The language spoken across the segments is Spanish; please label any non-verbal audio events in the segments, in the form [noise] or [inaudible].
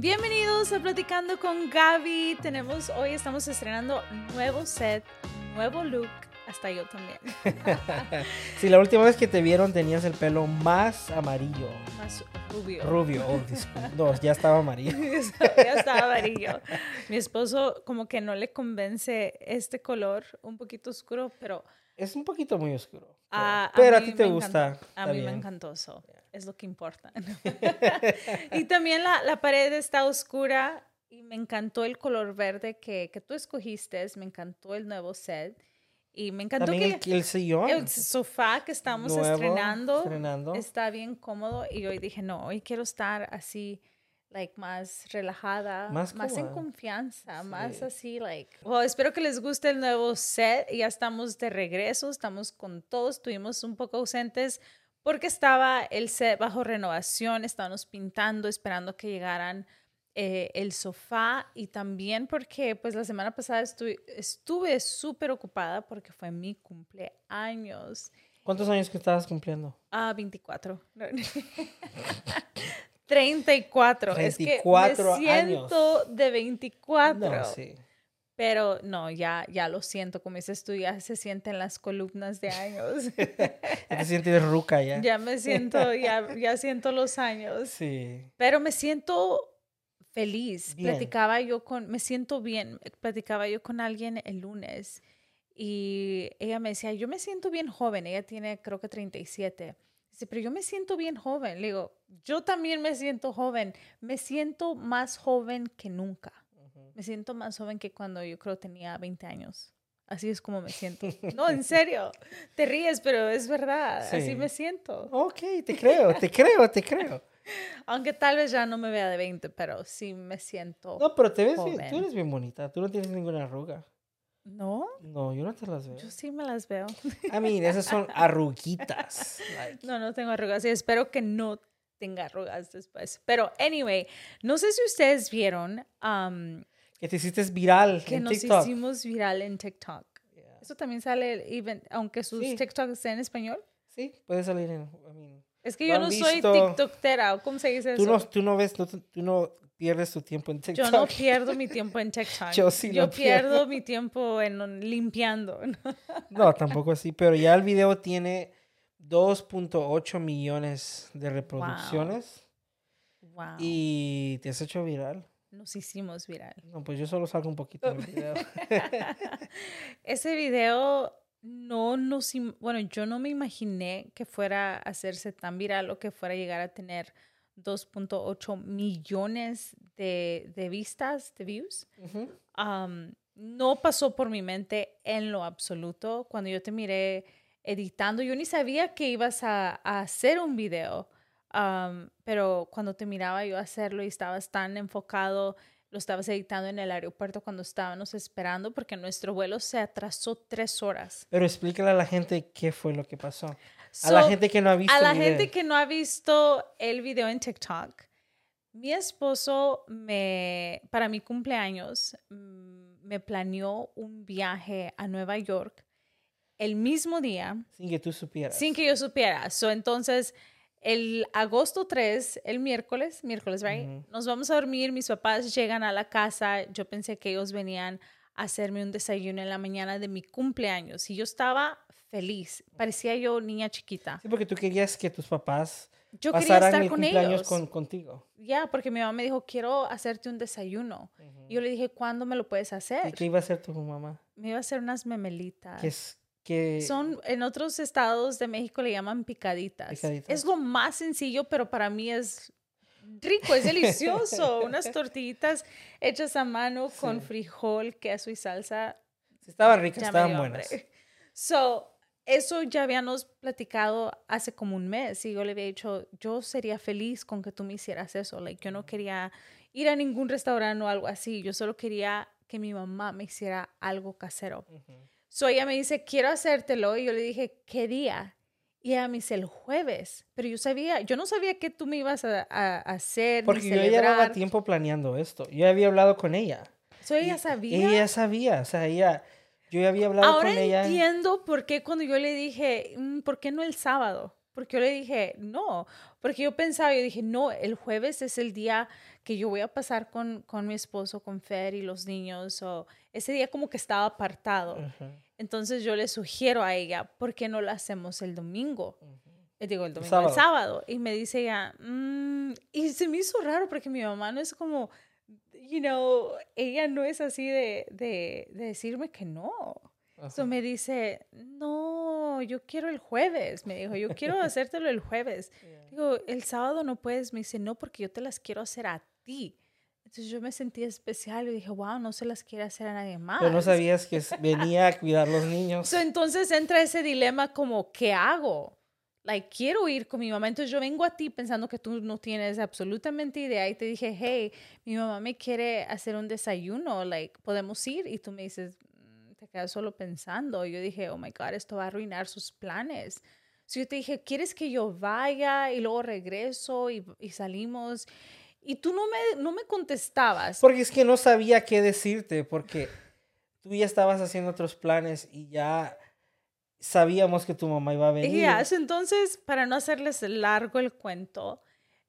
Bienvenidos a Platicando con Gaby. Tenemos hoy estamos estrenando nuevo set, nuevo look. Hasta yo también. [laughs] sí, la última vez que te vieron tenías el pelo más amarillo. Más rubio. Rubio, oh, disculpa. No, ya estaba amarillo. [laughs] ya estaba amarillo. Mi esposo como que no le convence este color, un poquito oscuro, pero... Es un poquito muy oscuro. Pero, a, ti te gusta. A mí me encantó eso. Es lo que importa. [laughs] y también la, la, pared está oscura y me encantó el color verde que, que tú escogiste. Me encantó el nuevo set. Y me encantó que el, sillón. El sofá que estamos estrenando, está bien cómodo. Y hoy dije, no, hoy quiero estar así, like, más relajada, más, en confianza, más así, like. Well, espero que les guste el nuevo set. Ya estamos de regreso, estamos con todos. Estuvimos un poco ausentes porque estaba el set bajo renovación, estábamos pintando, esperando que llegaran eh, el sofá y también porque pues la semana pasada estuve súper ocupada porque fue mi cumpleaños. ¿Cuántos años que estabas cumpliendo? Ah, 24. [laughs] [laughs] 34. 34 es que me siento de 24. No, sí. Pero no, ya, ya lo siento, como dices tú, ya se sienten las columnas de años. [laughs] ya te sientes ruca ya. Ya me siento, ya, ya siento los años. Sí. Pero me siento feliz. Platicaba yo con, me siento bien, platicaba yo con alguien el lunes y ella me decía, yo me siento bien joven, ella tiene creo que 37. Dice, pero yo me siento bien joven. Le digo, yo también me siento joven, me siento más joven que nunca. Me siento más joven que cuando yo creo tenía 20 años. Así es como me siento. [laughs] No, en serio. Te ríes, pero es verdad. Así me siento. Ok, te creo, te creo, te creo. [laughs] Aunque tal vez ya no me vea de 20, pero sí me siento. No, pero te ves bien. Tú eres bien bonita. Tú no tienes ninguna arruga. ¿No? No, yo no te las veo. Yo sí me las veo. [laughs] I mean, esas son arruguitas. No, no tengo arrugas y espero que no tenga arrugas después. Pero, anyway, no sé si ustedes vieron. Um, que te hiciste viral que nos hicimos viral en TikTok. Eso también sale, even, aunque sus TikToks estén en español. Sí, puede salir en. Es que yo no soy TikToktera, ¿cómo se dice eso? Tú no, tú no ves, tú no pierdes tu tiempo en TikTok. Yo no [laughs] pierdo mi tiempo en TikTok. yo sí Yo pierdo. mi tiempo en limpiando. [laughs] no, tampoco así, pero ya el video tiene 2.8 millones de reproducciones. Wow. Y te has hecho viral. Nos hicimos viral. No, pues yo solo salgo un poquito del video. [laughs] Ese video no nos, bueno, yo no me imaginé que fuera a hacerse tan viral o que fuera a llegar a tener 2.8 millones de, de, vistas, de views. no pasó por mi mente en lo absoluto. Cuando yo te miré editando, yo ni sabía que ibas a, a hacer un video. pero cuando te miraba yo hacerlo y estabas tan enfocado lo estabas editando en el aeropuerto cuando estábamos esperando porque nuestro vuelo se atrasó tres horas. Pero explícale a la gente qué fue lo que pasó. A la gente que no ha visto. A la gente que no ha visto el video en TikTok. Mi esposo me, para mi cumpleaños, mm, me planeó un viaje a Nueva York el mismo día. Sin que tú supieras. Sin que yo supiera. So, entonces, el agosto 3, el miércoles, miércoles, right? Nos vamos a dormir, mis papás llegan a la casa, yo pensé que ellos venían a hacerme un desayuno en la mañana de mi cumpleaños y yo estaba feliz, parecía yo niña chiquita. Sí, porque tú querías que tus papás yo pasaran estar el con cumpleaños Con, contigo. Ya, porque mi mamá me dijo, quiero hacerte un desayuno. Y yo le dije, ¿cuándo me lo puedes hacer? ¿Y qué iba a hacer tu mamá? Me iba a hacer unas memelitas. ¿Qué es, son, en otros estados de México le llaman picaditas. Es lo más sencillo, pero para mí es rico, es delicioso. [laughs] Unas tortillitas hechas a mano con frijol, queso y salsa. estaban ricas, estaban buenas. [laughs] So, eso ya habíamos platicado hace como un mes y yo le había dicho, yo sería feliz con que tú me hicieras eso. Like, yo no quería ir a ningún restaurante o algo así. Yo solo quería que mi mamá me hiciera algo casero. So ella me dice, quiero hacértelo. Y yo le dije, ¿qué día? Y ella me dice, el jueves. Pero yo sabía, yo no sabía que tú me ibas a, hacer. Porque yo llevaba tiempo planeando esto. Yo había hablado con ella. So ella sabía. Ella sabía, o sea, ella, yo ya había hablado con ella. Ahora entiendo por qué cuando yo le dije, mm, ¿por qué no el sábado? Porque yo le dije, no, porque yo pensaba, yo dije, no, el jueves es el día que yo voy a pasar con, con mi esposo, con Fer y los niños, o ese día como que estaba apartado. Entonces yo le sugiero a ella, ¿por qué no lo hacemos el domingo? Eh, digo, el domingo, sábado. el sábado. Y me dice ella, mm", y se me hizo raro porque mi mamá no es como, you know, ella no es así de, de, de decirme que no. Eso me dice, no, yo quiero el jueves. Me dijo, yo quiero [laughs] hacértelo el jueves. Digo, el sábado no puedes. Me dice, no, porque yo te las quiero hacer a ti. Entonces yo me sentí especial y dije, wow, no se las quiere hacer a nadie más. Pero no sabías que venía a cuidar los niños. entonces entra ese dilema como, ¿qué hago? Like, quiero ir con mi mamá. Entonces yo vengo a ti pensando que tú no tienes absolutamente idea y te dije, hey, mi mamá me quiere hacer un desayuno, like, ¿podemos ir? Y tú me dices, te quedas solo pensando. Y yo dije, oh my God, esto va a arruinar sus planes. Si yo te dije, ¿quieres que yo vaya y luego regreso y, y salimos? Y tú no me, no me contestabas. Porque es que no sabía qué decirte, porque tú ya estabas haciendo otros planes y ya sabíamos que tu mamá iba a venir. Y entonces, para no hacerles largo el cuento,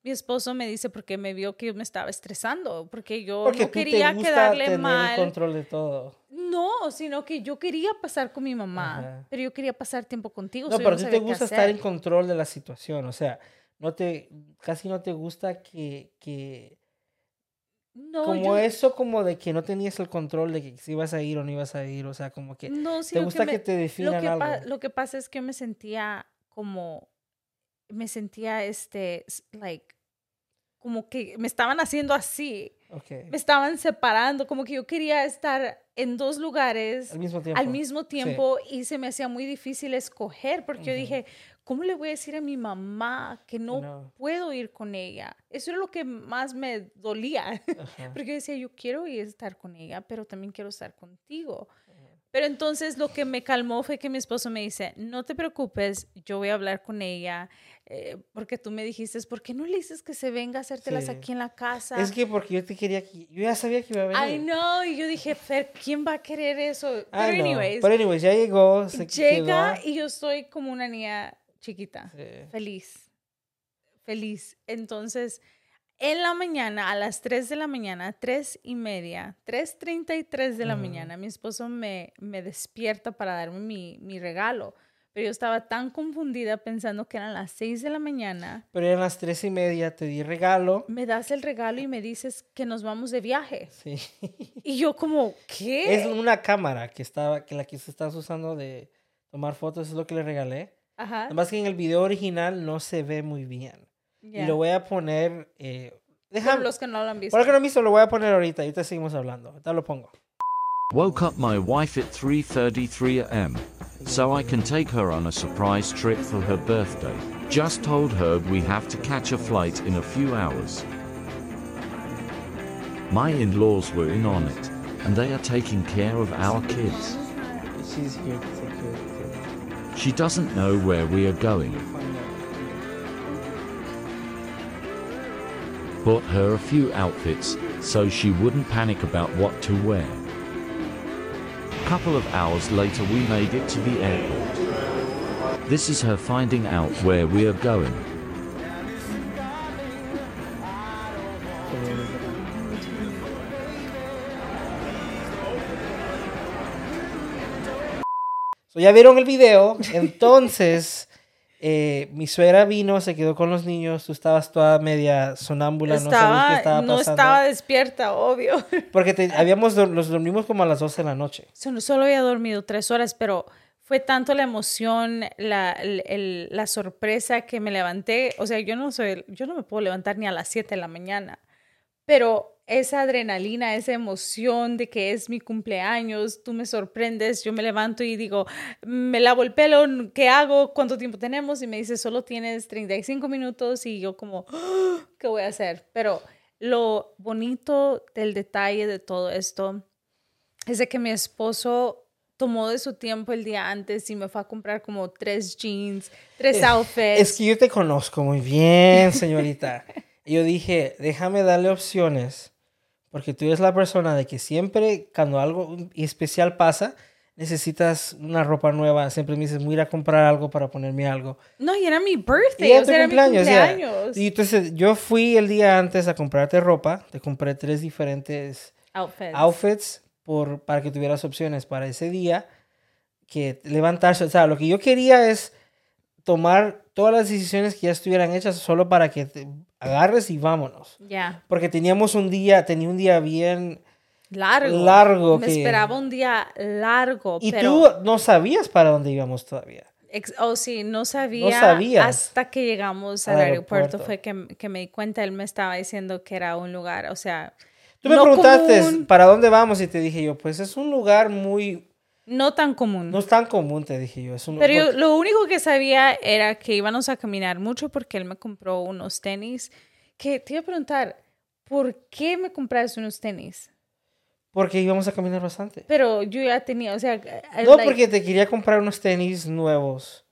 mi esposo me dice porque me vio que yo me estaba estresando, porque yo no quería quedarle tener mal. El control de todo. No, sino que yo quería pasar con mi mamá, pero yo quería pasar tiempo contigo. No, pero a ti te gusta estar en control de la situación, o sea, no te, casi no te gusta que, que no, como eso como de que no tenías el control de que si ibas a ir o no ibas a ir, o sea, como que no, te gusta que, te definan lo que algo. lo que pasa es que me sentía como me sentía este, like, como que me estaban haciendo así. Me estaban separando, como que yo quería estar en dos lugares al mismo tiempo, al mismo tiempo y se me hacía muy difícil escoger porque yo dije, ¿cómo le voy a decir a mi mamá que no, puedo ir con ella? Eso es lo que más me dolía, [laughs] porque yo decía, yo quiero ir a estar con ella, pero también quiero estar contigo. Pero entonces lo que me calmó fue que mi esposo me dice, no te preocupes, yo voy a hablar con ella, eh, porque tú me dijiste, ¿por qué no le dices que se venga a hacértelas aquí en la casa? Es que porque yo te quería, yo ya sabía que iba a venir. Ay, no, y yo dije, Fer, ¿quién va a querer eso? Pero anyways. Pero anyways, ya llegó. Se llega y yo estoy como una niña chiquita, feliz, feliz. Entonces en la mañana, a las 3 de la mañana, 3 y media, 3.33 de la mañana, mi esposo me, me despierta para darme mi, mi, regalo. Pero yo estaba tan confundida pensando que eran las 6 de la mañana. Pero eran las 3 y media, te di regalo. Me das el regalo y me dices que nos vamos de viaje. Sí. [laughs] Y yo como, ¿qué? Es una cámara que estaba, que la que se estás usando de tomar fotos, es lo que le regalé. Ajá. Además que en el video original no se ve muy bien. Y lo voy a poner. Eh, déjame, los que no lo han visto. Por lo que no han visto, lo voy a poner ahorita. Ahorita seguimos hablando. Ahorita lo pongo. Woke up my wife at 3:33 a.m. so I can take her on a surprise trip for her birthday. Just told her we have to catch a flight in a few hours. My in-laws were in on it, and they are taking care of our kids. She's here She doesn't know where we are going. bought her a few outfits so she wouldn't panic about what to wear. A couple of hours later we made it to the airport. This is her finding out where we are going. Ya vieron el video, entonces Eh, mi suegra vino, se quedó con los niños, tú estabas toda media sonámbula, no sabías qué estaba pasando. No estaba despierta, obvio. Porque habíamos, los dormimos como a las 12 de la noche. Solo, solo había dormido tres horas, pero fue tanto la emoción, la, la sorpresa que me levanté. O sea, yo no soy, yo no me puedo levantar ni a las 7 de la mañana, pero esa adrenalina, esa emoción de que es mi cumpleaños, tú me sorprendes, yo me levanto y digo, me lavo el pelo, ¿qué hago? ¿Cuánto tiempo tenemos? Y me dice, solo tienes 35 minutos y yo como, ¡Ah! ¿qué voy a hacer? Pero lo bonito del detalle de todo esto es de que mi esposo tomó de su tiempo el día antes y me fue a comprar como tres jeans, tres outfits. Es que yo te conozco muy bien, señorita. yo dije, déjame darle opciones porque tú eres la persona de que siempre cuando algo especial pasa, necesitas una ropa nueva, siempre me dices, voy a ir a comprar algo para ponerme algo. No, y era mi birthday, o sea, era cumpleaños, mi cumpleaños. y entonces yo fui el día antes a comprarte ropa, te compré tres diferentes outfits, outfits por, para que tuvieras opciones para ese día, que levantarse, o sea, lo que yo quería es tomar todas las decisiones que ya estuvieran hechas solo para que te agarres y vámonos. Ya. Porque teníamos un día, tenía un día bien largo. Largo. Me esperaba un día largo. Y tú no sabías para dónde íbamos todavía. oh, sí, no sabía. Hasta que llegamos al, aeropuerto. fue que, que, me di cuenta, él me estaba diciendo que era un lugar, o sea... Tú me preguntaste para dónde vamos y te dije yo, pues es un lugar muy... No tan común. No es tan común, te dije yo. Pero yo, lo único que sabía era que íbamos a caminar mucho porque él me compró unos tenis. Que te iba a preguntar, ¿por qué me compraste unos tenis? Porque íbamos a caminar bastante. Pero yo ya tenía, o sea... No, porque te quería comprar unos tenis nuevos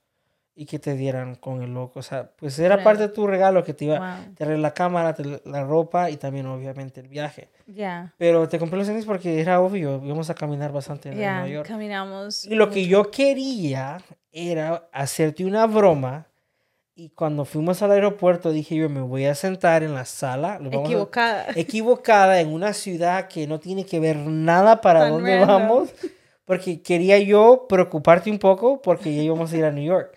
y que te dieran con el loco. O sea, pues era parte de tu regalo que te iba a tener la cámara, la ropa y también obviamente el viaje. Ya. Pero te compré los tenis porque era obvio, íbamos a caminar bastante en Nueva York. caminamos. Y lo que yo quería era hacerte una broma y cuando fuimos al aeropuerto dije yo me voy a sentar en la sala. equivocada. [laughs] equivocada en una ciudad que no tiene que ver nada para dónde vamos. Porque quería yo preocuparte un poco porque ya íbamos a ir a New York.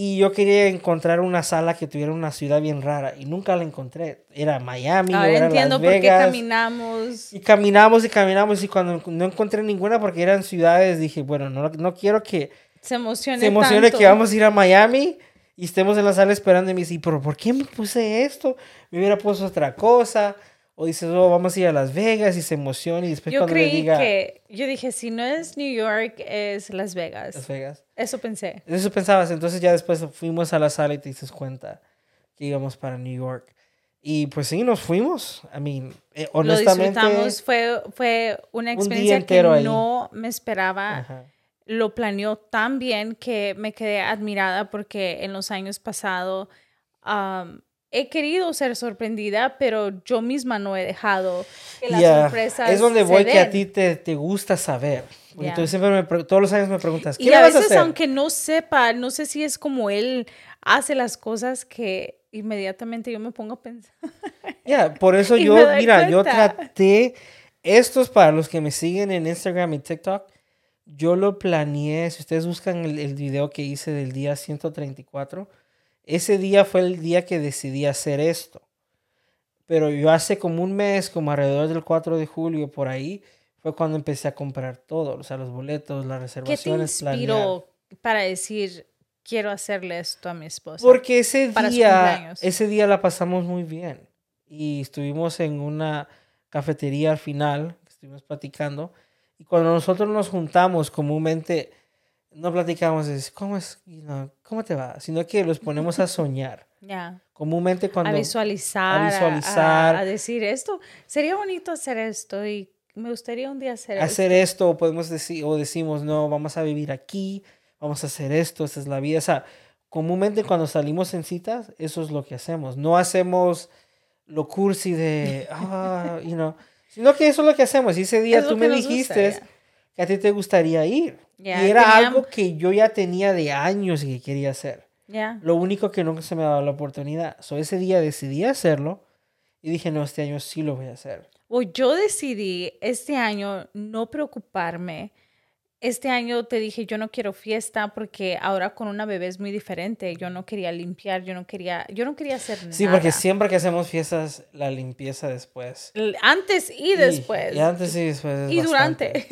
Y yo quería encontrar una sala que tuviera una ciudad bien rara y nunca la encontré. Era Miami, Ahora era entiendo por qué caminamos. Y caminamos y caminamos y cuando no encontré ninguna porque eran ciudades dije, bueno, no, no quiero que se emocione, se emocione que vamos a ir a Miami y estemos en la sala esperando y me dice, ¿pero por qué me puse esto? Me hubiera puesto otra cosa. O dices, oh, vamos a ir a Las Vegas y se emociona y después yo cuando creí le diga... que, yo dije, si no es New York, es Las Vegas. Las Vegas. Eso pensé. Eso pensabas. Entonces ya después fuimos a la sala y te dices cuenta que íbamos para New York. Y pues sí, nos fuimos. I mean, eh, honestamente... Lo disfrutamos. Fue, fue una experiencia que no me esperaba. Ajá lo planeó tan bien que me quedé admirada porque en los años pasados he querido ser sorprendida, pero yo misma no he dejado que las sorpresas Es donde voy que a ti te, te gusta saber. Entonces siempre me, todos los años me preguntas, ¿qué y a veces, aunque no sepa, no sé si es como él hace las cosas que inmediatamente yo me pongo a pensar. Ya, por eso [laughs] yo, mira, yo traté, estos para los que me siguen en Instagram y TikTok, yo lo planeé, si ustedes buscan el, el, video que hice del día 134, ese día fue el día que decidí hacer esto. Pero yo hace como un mes, como alrededor del 4 de julio, por ahí, fue cuando empecé a comprar todo, o sea, los boletos, las reservaciones. ¿Qué te inspiró para decir, quiero hacerle esto a mi esposa? Porque ese día, ese día la pasamos muy bien. Y estuvimos en una cafetería al final, estuvimos platicando y cuando nosotros nos juntamos, comúnmente no platicamos de cómo es, cómo te va, sino que los ponemos a soñar. [laughs] Ya. Comúnmente cuando... A visualizar. A visualizar. A, decir esto. Sería bonito hacer esto y me gustaría un día hacer, hacer esto. o podemos decir, o decimos, no, vamos a vivir aquí, vamos a hacer esto, esta es la vida. O sea, comúnmente cuando salimos en citas, eso es lo que hacemos. No hacemos lo cursi de, [laughs] ah, you know, Sino que eso es lo que hacemos. Y ese día tú me dijiste que a ti te gustaría ir. y era algo que yo ya tenía de años y que quería hacer. Lo único que nunca se me ha dado la oportunidad. So, ese día decidí hacerlo y dije, no, este año sí lo voy a hacer. O yo decidí este año no preocuparme este año te dije, yo no quiero fiesta porque ahora con una bebé es muy diferente. Yo no quería limpiar, yo no quería, yo no quería hacer nada. Sí, porque siempre que hacemos fiestas, la limpieza después. Antes y después. Y, antes y después. y durante.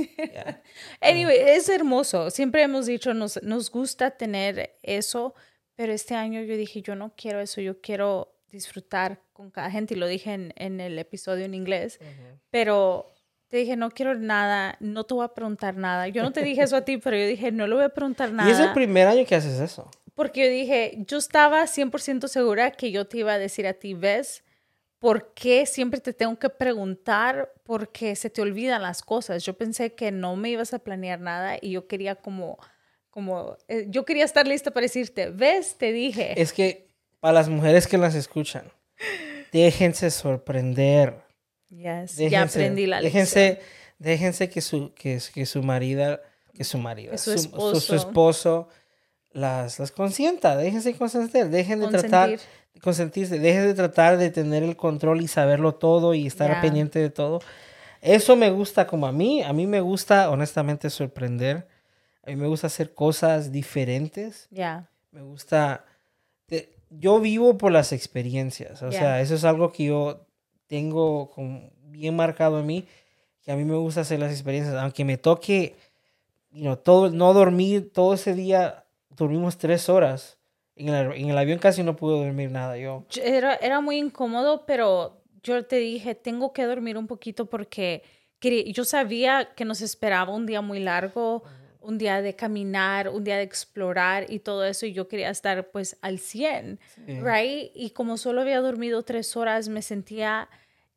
[laughs] anyway, es hermoso. Siempre hemos dicho, nos, nos gusta tener eso, pero este año yo dije, yo no quiero eso, yo quiero disfrutar con cada gente y lo dije en, en el episodio en inglés, pero te dije, no quiero nada, no te voy a preguntar nada. Yo no te dije eso a ti, pero yo dije, no le voy a preguntar nada. Y es el primer año que haces eso. Porque yo dije, yo estaba 100% segura que yo te iba a decir a ti, ¿ves? ¿Por qué siempre te tengo que preguntar? Porque se te olvidan las cosas. Yo pensé que no me ibas a planear nada y yo quería como, como, eh, yo quería estar lista para decirte, ¿ves? Te dije. Es que para las mujeres que las escuchan, déjense sorprender ya aprendí la lección. Déjense, déjense que su, que, que su marido que su marido, su, esposo. Su, esposo las, las consienta, déjense consentir, dejen de tratar consentirse, dejen de tratar de tener el control y saberlo todo y estar pendiente de todo. Eso me gusta como a mí, a mí me gusta honestamente sorprender, a mí me gusta hacer cosas diferentes. Ya. Me gusta, yo vivo por las experiencias, o sea, eso es algo que yo tengo bien marcado en mí, que a mí me gusta hacer las experiencias, aunque me toque, you todo, no dormir todo ese día dormimos tres horas. En el, en el avión casi no pude dormir nada yo. Era, era muy incómodo, pero yo te dije, tengo que dormir un poquito porque yo sabía que nos esperaba un día muy largo, un día de caminar, un día de explorar y todo eso, y yo quería estar pues al 100, right? Y como solo había dormido tres horas, me sentía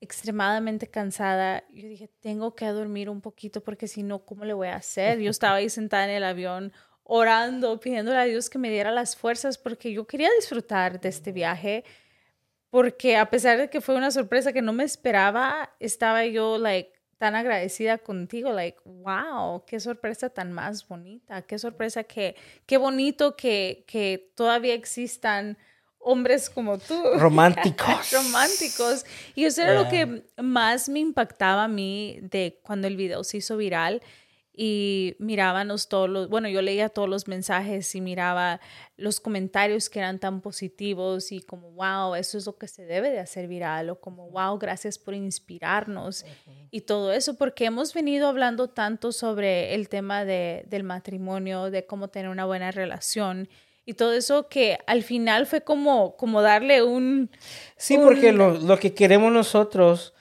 extremadamente cansada. Yo dije, tengo que dormir un poquito porque si no, ¿cómo le voy a hacer? Yo estaba ahí sentada en el avión orando, pidiéndole a Dios que me diera las fuerzas porque yo quería disfrutar de este viaje, porque a pesar de que fue una sorpresa que no me esperaba, estaba yo like tan agradecida contigo, like, wow, qué sorpresa tan más bonita, qué sorpresa que, qué bonito que, que todavía existan hombres como tú. [laughs] Románticos. Románticos. Y eso era lo que más me impactaba a mí de cuando el video se hizo viral y mirábamos todos los, bueno, yo leía todos los mensajes y miraba los comentarios que eran tan positivos y como, wow, eso es lo que se debe de hacer viral o como, wow, gracias por inspirarnos y todo eso, porque hemos venido hablando tanto sobre el tema de, del matrimonio, de cómo tener una buena relación y todo eso que al final fue como, como darle un... Sí, porque lo, lo que queremos nosotros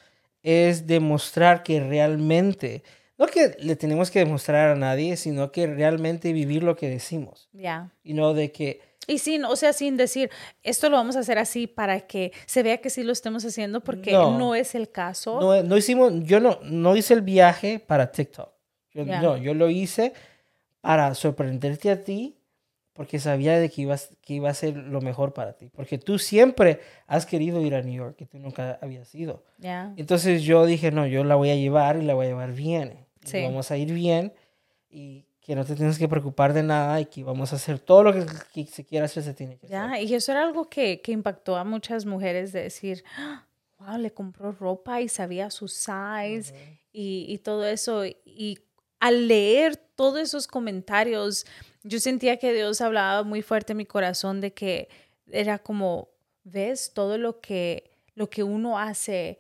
es demostrar que realmente no que le tenemos que demostrar a nadie, sino que realmente vivir lo que decimos. Ya. Y no de que... Y sin, o sea, sin decir, esto lo vamos a hacer así para que se vea que sí lo estemos haciendo, porque no, es el caso. No, no hicimos, yo no, no hice el viaje para TikTok. Yo, No, yo lo hice para sorprenderte a ti, porque sabía de que, ibas, que iba a ser lo mejor para ti. Porque tú siempre has querido ir a New York, que tú nunca habías ido. Ya. Entonces yo dije, no, yo la voy a llevar y la voy a llevar bien vamos a ir bien y que no te tienes que preocupar de nada y que vamos a hacer todo lo que, se quiera hacer, se tiene que hacer. y eso era algo que, que impactó a muchas mujeres de decir, wow, le compró ropa y sabía su size y, y, todo eso. Y al leer todos esos comentarios, yo sentía que Dios hablaba muy fuerte en mi corazón de que era como, ves todo lo que, lo que uno hace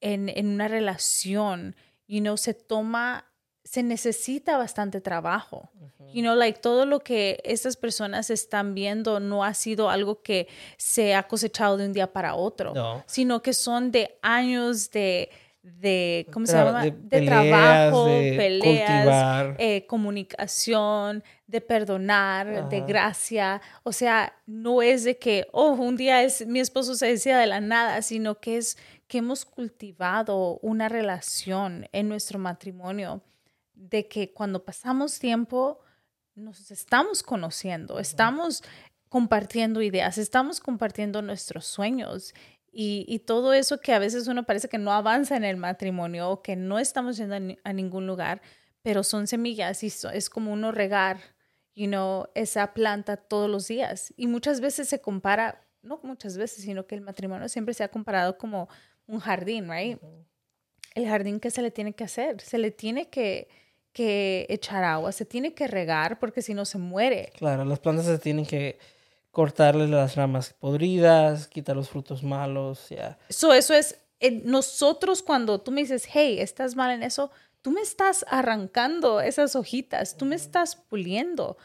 en, en una relación, you know, se toma se necesita bastante trabajo. You know, like todo lo que estas personas están viendo no ha sido algo que se ha cosechado de un día para otro, sino que son de años de, de ¿cómo se llama? De, trabajo, peleas, eh, comunicación, de perdonar, de gracia. O sea, no es de que, oh, un día es, mi esposo se decía de la nada, sino que es que hemos cultivado una relación en nuestro matrimonio de que cuando pasamos tiempo nos estamos conociendo, estamos compartiendo ideas, estamos compartiendo nuestros sueños y, todo eso que a veces uno parece que no avanza en el matrimonio o que no estamos yendo a, ningún lugar, pero son semillas y es como uno regar, you know, esa planta todos los días. Y muchas veces se compara, no muchas veces, sino que el matrimonio siempre se ha comparado como un jardín, right? El jardín que se le tiene que hacer, se le tiene que, que echar agua, se tiene que regar porque si no se muere. Claro, las plantas se tienen que cortarle las ramas podridas, quitar los frutos malos, ya. eso es, nosotros cuando tú me dices, hey, estás mal en eso, tú me estás arrancando esas hojitas, tú me estás puliendo.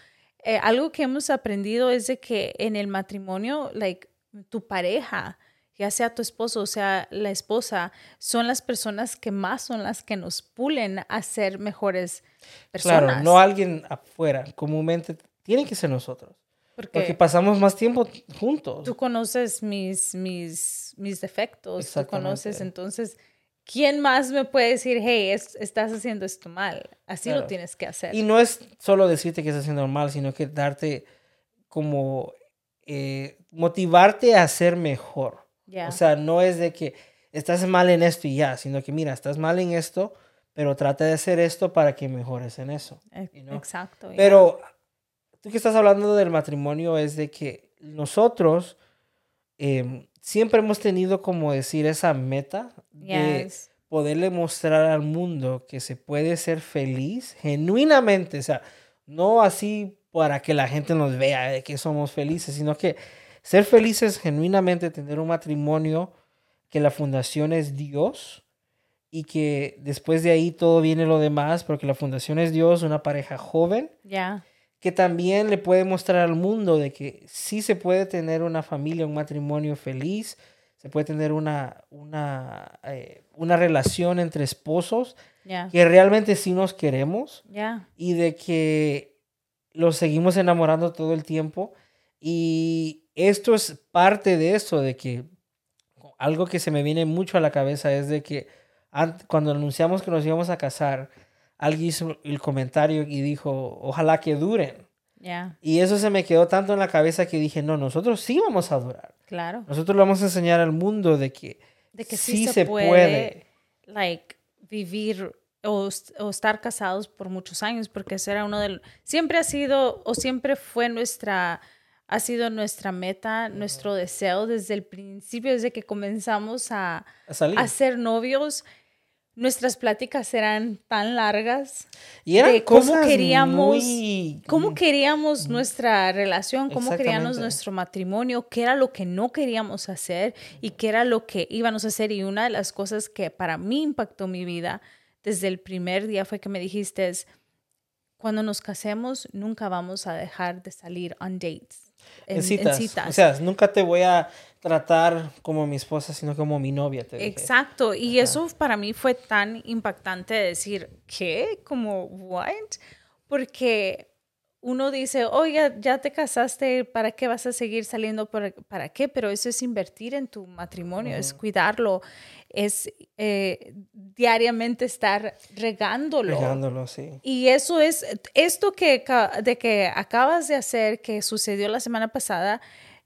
Eh, algo que hemos aprendido es de que en el matrimonio, like, tu pareja ya sea tu esposo o sea la esposa, son las personas que más son las que nos pulen a ser mejores personas. Claro, no alguien afuera. Comúnmente tiene que ser nosotros. Porque, pasamos más tiempo juntos. Tú conoces mis, mis, mis defectos, tú conoces, entonces, ¿quién más me puede decir, hey, estás haciendo esto mal? Así lo tienes que hacer. Y no es solo decirte que estás haciendo mal, sino que darte como eh, motivarte a ser mejor. O sea, no es de que estás mal en esto y ya, sino que mira, estás mal en esto, pero trata de hacer esto para que mejores en eso. E, exacto. Pero tú que estás hablando del matrimonio es de que nosotros em, siempre hemos tenido como decir esa meta de poderle mostrar al mundo que se puede ser feliz genuinamente, o sea, no así para que la gente nos vea de que somos felices, sino que ser felices genuinamente, tener un matrimonio que la fundación es Dios y que después de ahí todo viene lo demás, porque la fundación es Dios, una pareja joven. Ya que también le puede mostrar al mundo de que sí se puede tener una familia, un matrimonio feliz, se puede tener una, una, eh, una relación entre esposos que realmente sí nos queremos y de que los seguimos enamorando todo el tiempo. Y esto es parte de eso, de que algo que se me viene mucho a la cabeza es de que cuando anunciamos que nos íbamos a casar, alguien hizo el comentario y dijo, ojalá que duren. Y eso se me quedó tanto en la cabeza que dije, no, nosotros sí vamos a durar. Claro. Nosotros le vamos a enseñar al mundo de que, de que sí, se, puede, like, vivir o, o, estar casados por muchos años, porque ese era uno del... Siempre ha sido o siempre fue nuestra... Ha sido nuestra meta, nuestro deseo desde el principio, desde que comenzamos a, a, a ser novios. Nuestras pláticas eran tan largas y de cómo queríamos cómo queríamos nuestra relación cómo queríamos nuestro matrimonio qué era lo que no queríamos hacer y qué era lo que íbamos a hacer. Y una de las cosas que para mí impactó mi vida desde el primer día fue que me dijiste cuando nos casemos nunca vamos a dejar de salir on dates en, citas. O sea, nunca te voy a tratar como mi esposa, sino como mi novia. Te Exacto. Y eso para mí fue tan impactante decir, ¿qué? Como, ¿what? Porque uno dice, oye, ya te casaste, ¿para qué vas a seguir saliendo? ¿Para, qué? Pero eso es invertir en tu matrimonio, es cuidarlo, es eh, diariamente estar regándolo. Regándolo, sí. Y eso es, esto que, de que acabas de hacer, que sucedió la semana pasada,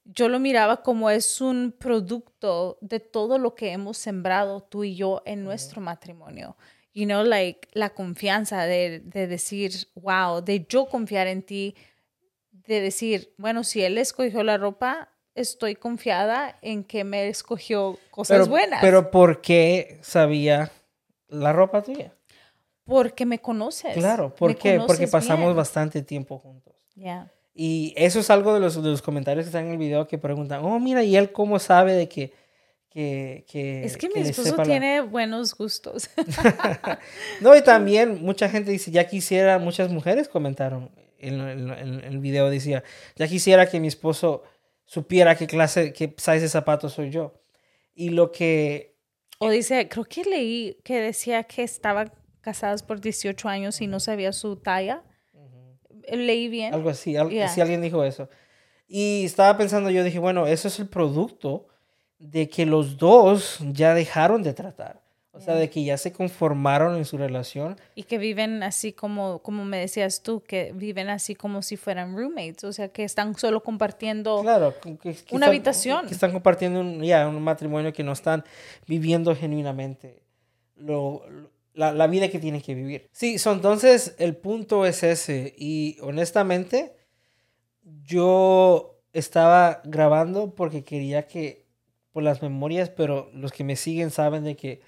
yo lo miraba como es un producto de todo lo que hemos sembrado tú y yo en nuestro matrimonio you know, like la confianza de, de, decir, wow, de yo confiar en ti, de decir, bueno, si él escogió la ropa, estoy confiada en que me escogió cosas buenas. Pero ¿por qué sabía la ropa tuya? Porque me conoces. Claro, ¿por qué? Porque pasamos bastante tiempo juntos. Y eso es algo de los, de los comentarios que están en el video que preguntan, oh, mira, ¿y él cómo sabe de que que, es que, mi esposo tiene buenos gustos. [laughs] no, y [laughs] también mucha gente dice, ya quisiera, muchas mujeres comentaron en, el video, decía, ya quisiera que mi esposo supiera qué clase, qué size de zapatos soy yo. Y lo que... O dice, creo que leí que decía que estaban casados por 18 años y no sabía su talla. Leí bien. Algo así, si alguien dijo eso. Y estaba pensando, yo dije, bueno, eso es el producto de que los dos ya dejaron de tratar. O sea, de que ya se conformaron en su relación. Y que viven así como, como me decías tú, que viven así como si fueran roommates. O sea, que están solo compartiendo claro, una habitación. Que están compartiendo un, ya, un matrimonio que no están viviendo genuinamente lo, la, la, vida que tienen que vivir. Sí, so, entonces el punto es ese. Y honestamente, yo estaba grabando porque quería que las memorias, pero los que me siguen saben de que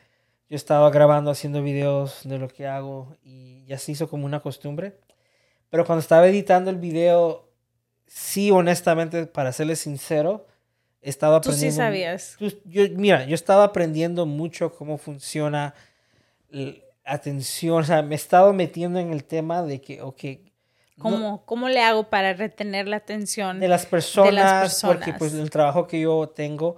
yo estaba grabando, haciendo videos de lo que hago y ya se hizo como una costumbre. Pero cuando estaba editando el video, sí, honestamente, para serles sincero, estaba aprendiendo. Tú sí sabías. Yo, mira, yo estaba aprendiendo mucho cómo funciona la atención, o sea, me estaba metiendo en el tema de que, ok. ¿Cómo, ¿Cómo le hago para retener la atención de las personas? De las personas? Porque pues el trabajo que yo tengo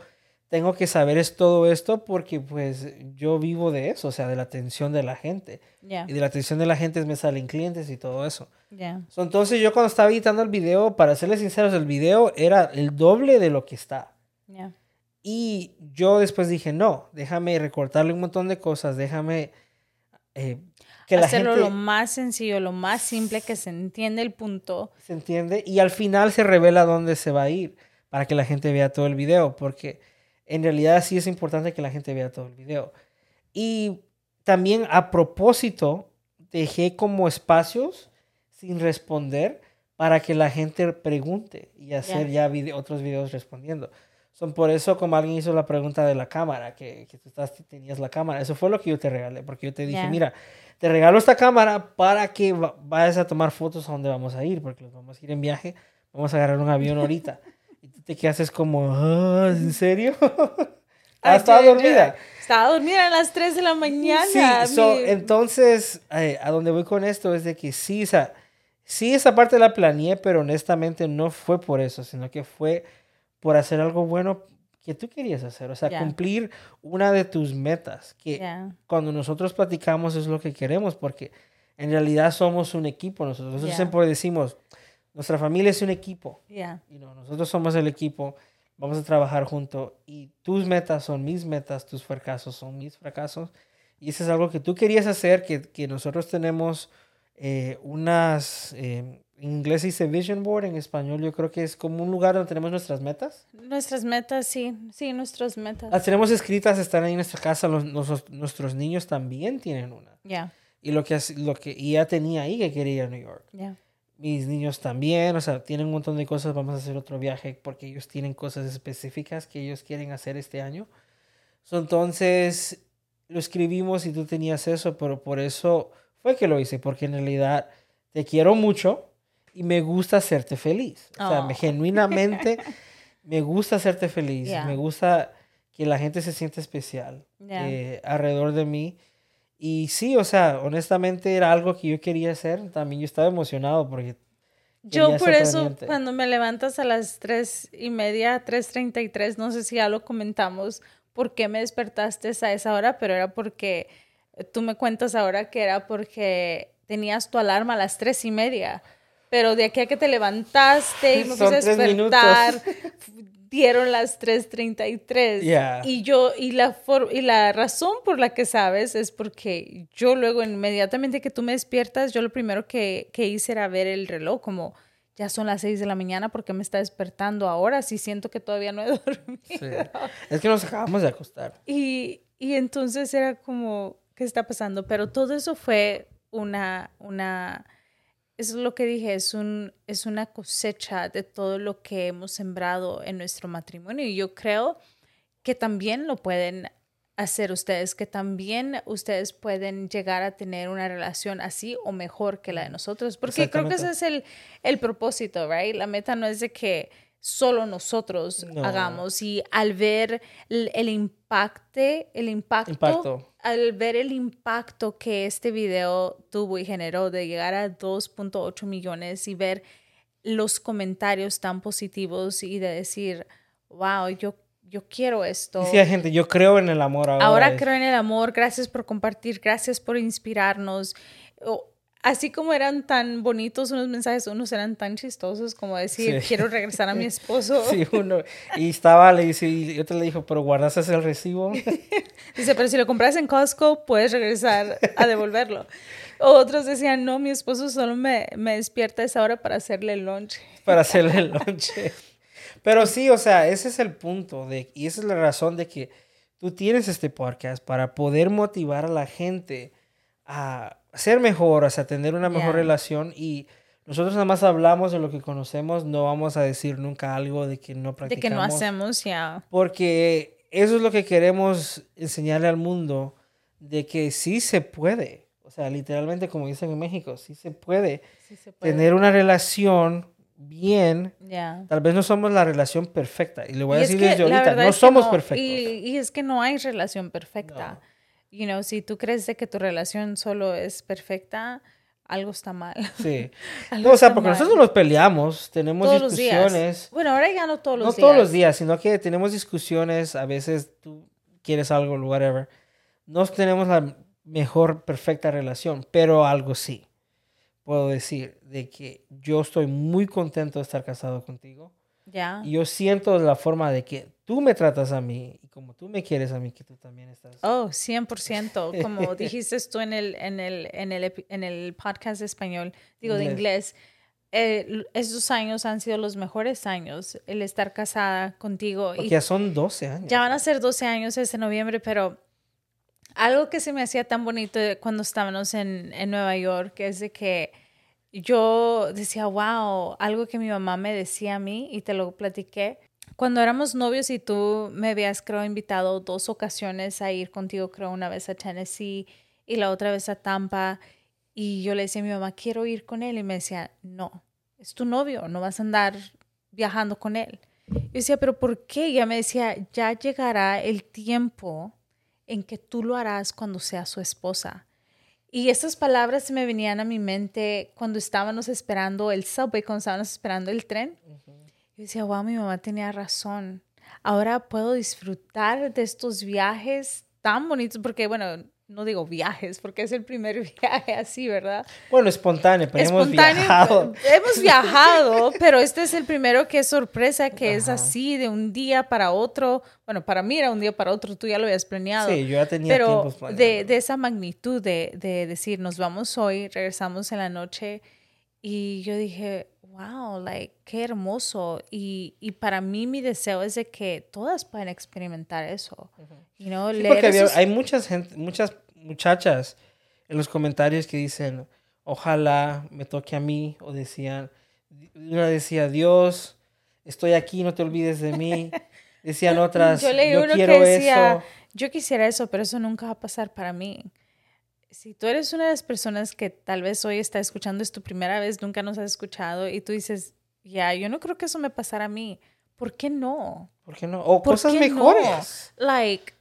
tengo que saber es todo esto porque pues yo vivo de eso, o sea, de la atención de la gente. Y de la atención de la gente me salen clientes y todo eso. entonces yo cuando estaba editando el video, para serles sinceros, el video era el doble de lo que está. Y yo después dije, no, déjame recortarle un montón de cosas, déjame... Eh, que Hacerlo lo más sencillo, lo más simple, que se entiende el punto. Se entiende y al final se revela dónde se va a ir para que la gente vea todo el video, porque en realidad sí es importante que la gente vea todo el video. Y también a propósito dejé como espacios sin responder para que la gente pregunte y hacer ya otros videos respondiendo. Son por eso como alguien hizo la pregunta de la cámara, que, que tú estás, tenías la cámara. Eso fue lo que yo te regalé, porque yo te dije, mira, te regalo esta cámara para que vayas a tomar fotos a donde vamos a ir, porque vamos a ir en viaje, vamos a agarrar un avión ahorita. [laughs] te quedas como, ah, ¿en serio? [laughs] Ah, estaba dormida. Estaba dormida a las 3 de la mañana. Sí, entonces, eh, a donde voy con esto es de que sí, o sea, sí, esa parte la planeé, pero honestamente no fue por eso, sino que fue por hacer algo bueno que tú querías hacer, o sea, cumplir una de tus metas, que cuando nosotros platicamos es lo que queremos, porque en realidad somos un equipo, nosotros, siempre decimos, nuestra familia es un equipo, y no, nosotros somos el equipo, vamos a trabajar juntos y tus metas son mis metas, tus fracasos son mis fracasos, y eso es algo que tú querías hacer, que, que nosotros tenemos eh, unas, eh, en inglés dice vision board, en español yo creo que es como un lugar donde tenemos nuestras metas. Nuestras metas, sí, sí, nuestras metas. Las tenemos escritas, están ahí en nuestra casa, los, nuestros niños también tienen una. Ya. Y lo que, lo que y ya tenía ahí que quería ir a New York. Ya. Mis niños también, o sea, tienen un montón de cosas, vamos a hacer otro viaje porque ellos tienen cosas específicas que ellos quieren hacer este año. entonces, lo escribimos y tú tenías eso, pero por eso fue que lo hice, porque en realidad te quiero mucho y me gusta hacerte feliz. O sea, me, oh. genuinamente [laughs] me gusta hacerte feliz. Me gusta que la gente se siente especial eh, alrededor de mí. Y sí, o sea, honestamente era algo que yo quería hacer. También yo estaba emocionado porque... Yo por eso cuando me levantas a las tres y media, 3.33, no sé si ya lo comentamos, por qué me despertaste a esa hora, pero era porque tú me cuentas ahora que era porque tenías tu alarma a las tres y media, pero de aquí a que te levantaste y [laughs] me puse a despertar, [laughs] dieron las 3.33. Y yo, y la, y la razón por la que sabes es porque yo luego inmediatamente que tú me despiertas, yo lo primero que, que hice era ver el reloj como ya son las 6 de la mañana porque me está despertando ahora, si siento que todavía no he [laughs] dormido. Es que nos acabamos de acostar. Y, y entonces era como, qué está pasando, pero todo eso fue una, una, es lo que dije, es, un, es una cosecha de todo lo que hemos sembrado en nuestro matrimonio. Y yo creo que también lo pueden hacer ustedes, que también ustedes pueden llegar a tener una relación así o mejor que la de nosotros, porque creo que ese es el, el propósito, right? La meta no es de que solo nosotros hagamos. Y al ver el, impacto, el impacto, al ver el impacto que este video tuvo y generó de llegar a 2.8 millones y ver los comentarios tan positivos y de decir, wow, yo, yo quiero esto. Sí, gente, yo creo en el amor ahora. Ahora creo en el amor, gracias por compartir, gracias por inspirarnos así como eran tan bonitos unos mensajes, unos eran tan chistosos como decir, quiero regresar a mi esposo. [laughs] Sí, uno. Y estaba, le dice, y yo te le dijo, pero guardas el recibo. [laughs] dice, pero si lo compras en Costco, puedes regresar a devolverlo. Otros decían, no, mi esposo solo me, me despierta a esa hora para hacerle el lunch. Para hacerle el lunch. Pero sí, o sea, ese es el punto, de, y esa es la razón de que tú tienes este podcast para poder motivar a la gente a ser mejor, o sea, tener una mejor relación y nosotros nada más hablamos de lo que conocemos, no vamos a decir nunca algo de que no practicamos. De que no hacemos, ya. Porque eso es lo que queremos enseñarle al mundo, de que sí se puede. O sea, literalmente, como dicen en México, sí se puede, tener una relación bien. Tal vez no somos la relación perfecta. Y le voy a decir desde ahorita, no somos perfectos. Y, es que no hay relación perfecta you know, si tú crees de que tu relación solo es perfecta, algo está mal. Sí. [laughs] no, o sea, porque nosotros nos peleamos, tenemos discusiones. Bueno, ahora ya no todos los días. No todos los días, sino que tenemos discusiones, a veces tú quieres algo, whatever. No tenemos la mejor, perfecta relación, pero algo sí. Puedo decir de que yo estoy muy contento de estar casado contigo. Ya. Y yo siento la forma de que tú me tratas a mí y como tú me quieres a mí, que tú también estás. Oh, 100%. [laughs] Como dijiste tú en el, en el, en el, en el podcast español, digo de inglés, eh, esos años han sido los mejores años, el estar casada contigo. Porque ya son 12 años. Ya van a ser 12 años este noviembre, pero algo que se me hacía tan bonito cuando estábamos en, en Nueva York es de que yo decía, wow, algo que mi mamá me decía a mí y te lo platiqué. Cuando éramos novios y tú me habías, creo, invitado dos ocasiones a ir contigo, creo, una vez a Tennessee y la otra vez a Tampa. Y yo le decía a mi mamá, quiero ir con él. Y me decía, no, es tu novio, no vas a andar viajando con él. Yo decía, pero ¿por qué? Y ella me decía, ya llegará el tiempo en que tú lo harás cuando sea su esposa. Y estas palabras me venían a mi mente cuando estábamos esperando el subway, cuando estábamos esperando el tren. Yo decía, wow, mi mamá tenía razón. Ahora puedo disfrutar de estos viajes tan bonitos, porque bueno, no digo viajes, porque es el primer [laughs] viaje así, ¿verdad? Bueno, espontáneo, pero hemos viajado. [laughs] Hemos viajado, [laughs] pero este es el primero que es sorpresa, que es así de un día para otro. Bueno, para mí era un día para otro, tú ya lo habías planeado. Sí, yo ya tenía pero de, de, esa magnitud de, de decir, nos vamos hoy, regresamos en la noche, y yo dije, wow, like, qué hermoso. Y, y, para mí mi deseo es de que todas puedan experimentar eso. You know, porque hay muchas gente, muchas muchachas en los comentarios que dicen, ojalá me toque a mí, o decían, una decía, Dios, estoy aquí, no te olvides de mí. [laughs] Decían otras, yo, leí uno quiero que decía, eso. Yo quisiera eso, pero eso nunca va a pasar para mí. Si tú eres una de las personas que tal vez hoy está escuchando, es tu primera vez, nunca nos has escuchado, y tú dices, ya, yo no creo que eso me pasara a mí. ¿Por qué no? ¿Por qué no? O cosas mejores. Like,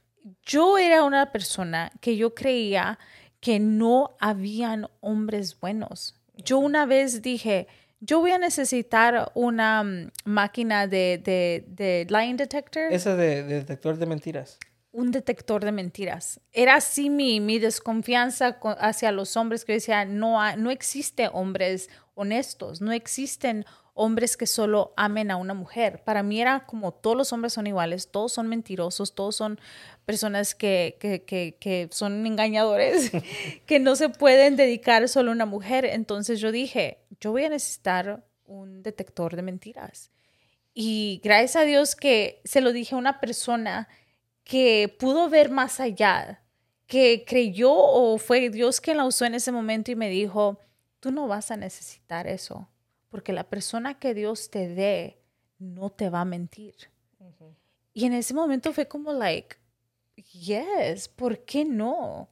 yo era una persona que yo creía que no habían hombres buenos. Yo una vez dije, yo voy a necesitar una mm, máquina de, de, de, line detector. Esa de, detector de mentiras. Un detector de mentiras. Era así mi, mi desconfianza hacia los hombres que decía, no, no existe hombres honestos, no existen hombres que solo amen a una mujer. Para mí era como todos los hombres son iguales, todos son mentirosos, todos son personas que, que, que, que son engañadores, [laughs] que no se pueden dedicar solo a una mujer. Entonces yo dije, yo voy a necesitar un detector de mentiras. Y gracias a Dios que se lo dije a una persona que pudo ver más allá, que creyó o fue Dios quien la usó en ese momento y me dijo, tú no vas a necesitar eso porque la persona que Dios te dé no te va a mentir. Y en ese momento fue como, like, yes, ¿por qué no?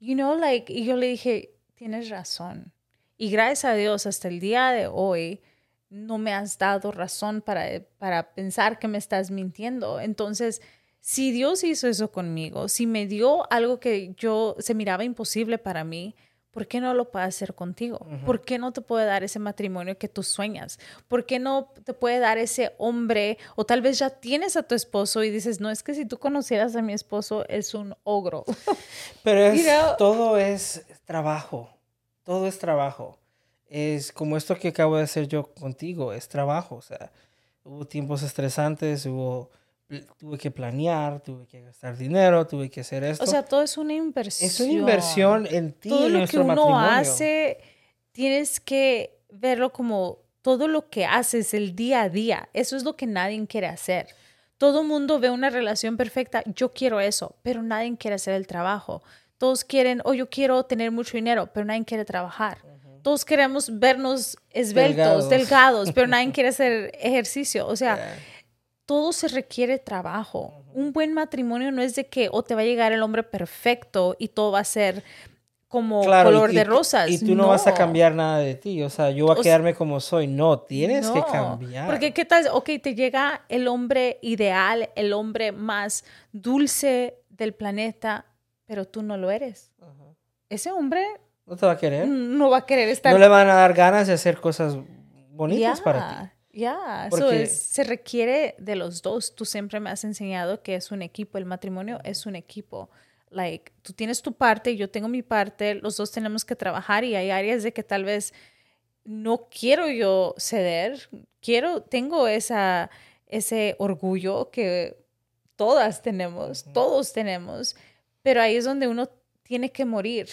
You know, like, y yo le dije, tienes razón. Y gracias a Dios, hasta el día de hoy, no me has dado razón para, para pensar que me estás mintiendo. Entonces, si Dios hizo eso conmigo, si me dio algo que yo se miraba imposible para mí, ¿por qué no lo puede hacer contigo? ¿Por qué no te puede dar ese matrimonio que tú sueñas? ¿Por qué no te puede dar ese hombre? O tal vez ya tienes a tu esposo y dices, no, es que si tú conocieras a mi esposo, es un ogro. [laughs] Pero todo es trabajo, todo es trabajo. Es como esto que acabo de hacer yo contigo, es trabajo. O sea, hubo tiempos estresantes, hubo tuve que planear, tuve que gastar dinero, tuve que hacer esto. O sea, todo es una inversión. Es una inversión en ti, todo lo que uno hace, tienes que verlo como todo lo que haces el día a día. Eso es lo que nadie quiere hacer. Todo mundo ve una relación perfecta, yo quiero eso, pero nadie quiere hacer el trabajo. Todos quieren, o oh, yo quiero tener mucho dinero, pero nadie quiere trabajar. Todos queremos vernos esbeltos, delgados, pero nadie [laughs] quiere hacer ejercicio. O sea, todo se requiere trabajo. Un buen matrimonio no es de que o te va a llegar el hombre perfecto y todo va a ser como color de rosas. Y tú no. vas a cambiar nada de ti. O sea, yo voy a quedarme como soy. No, tienes que cambiar. Porque qué tal, ok, te llega el hombre ideal, el hombre más dulce del planeta, pero tú no lo eres. Ese hombre... No te va a querer. No va a querer estar... No le van a dar ganas de hacer cosas bonitas para ti. Ya, eso es, se requiere de los dos. Tú siempre me has enseñado que es un equipo, el matrimonio es un equipo. Like, tú tienes tu parte, yo tengo mi parte, los dos tenemos que trabajar y hay áreas de que tal vez no quiero yo ceder, quiero, tengo esa, ese orgullo que todas tenemos, todos tenemos, pero ahí es donde uno tiene que morir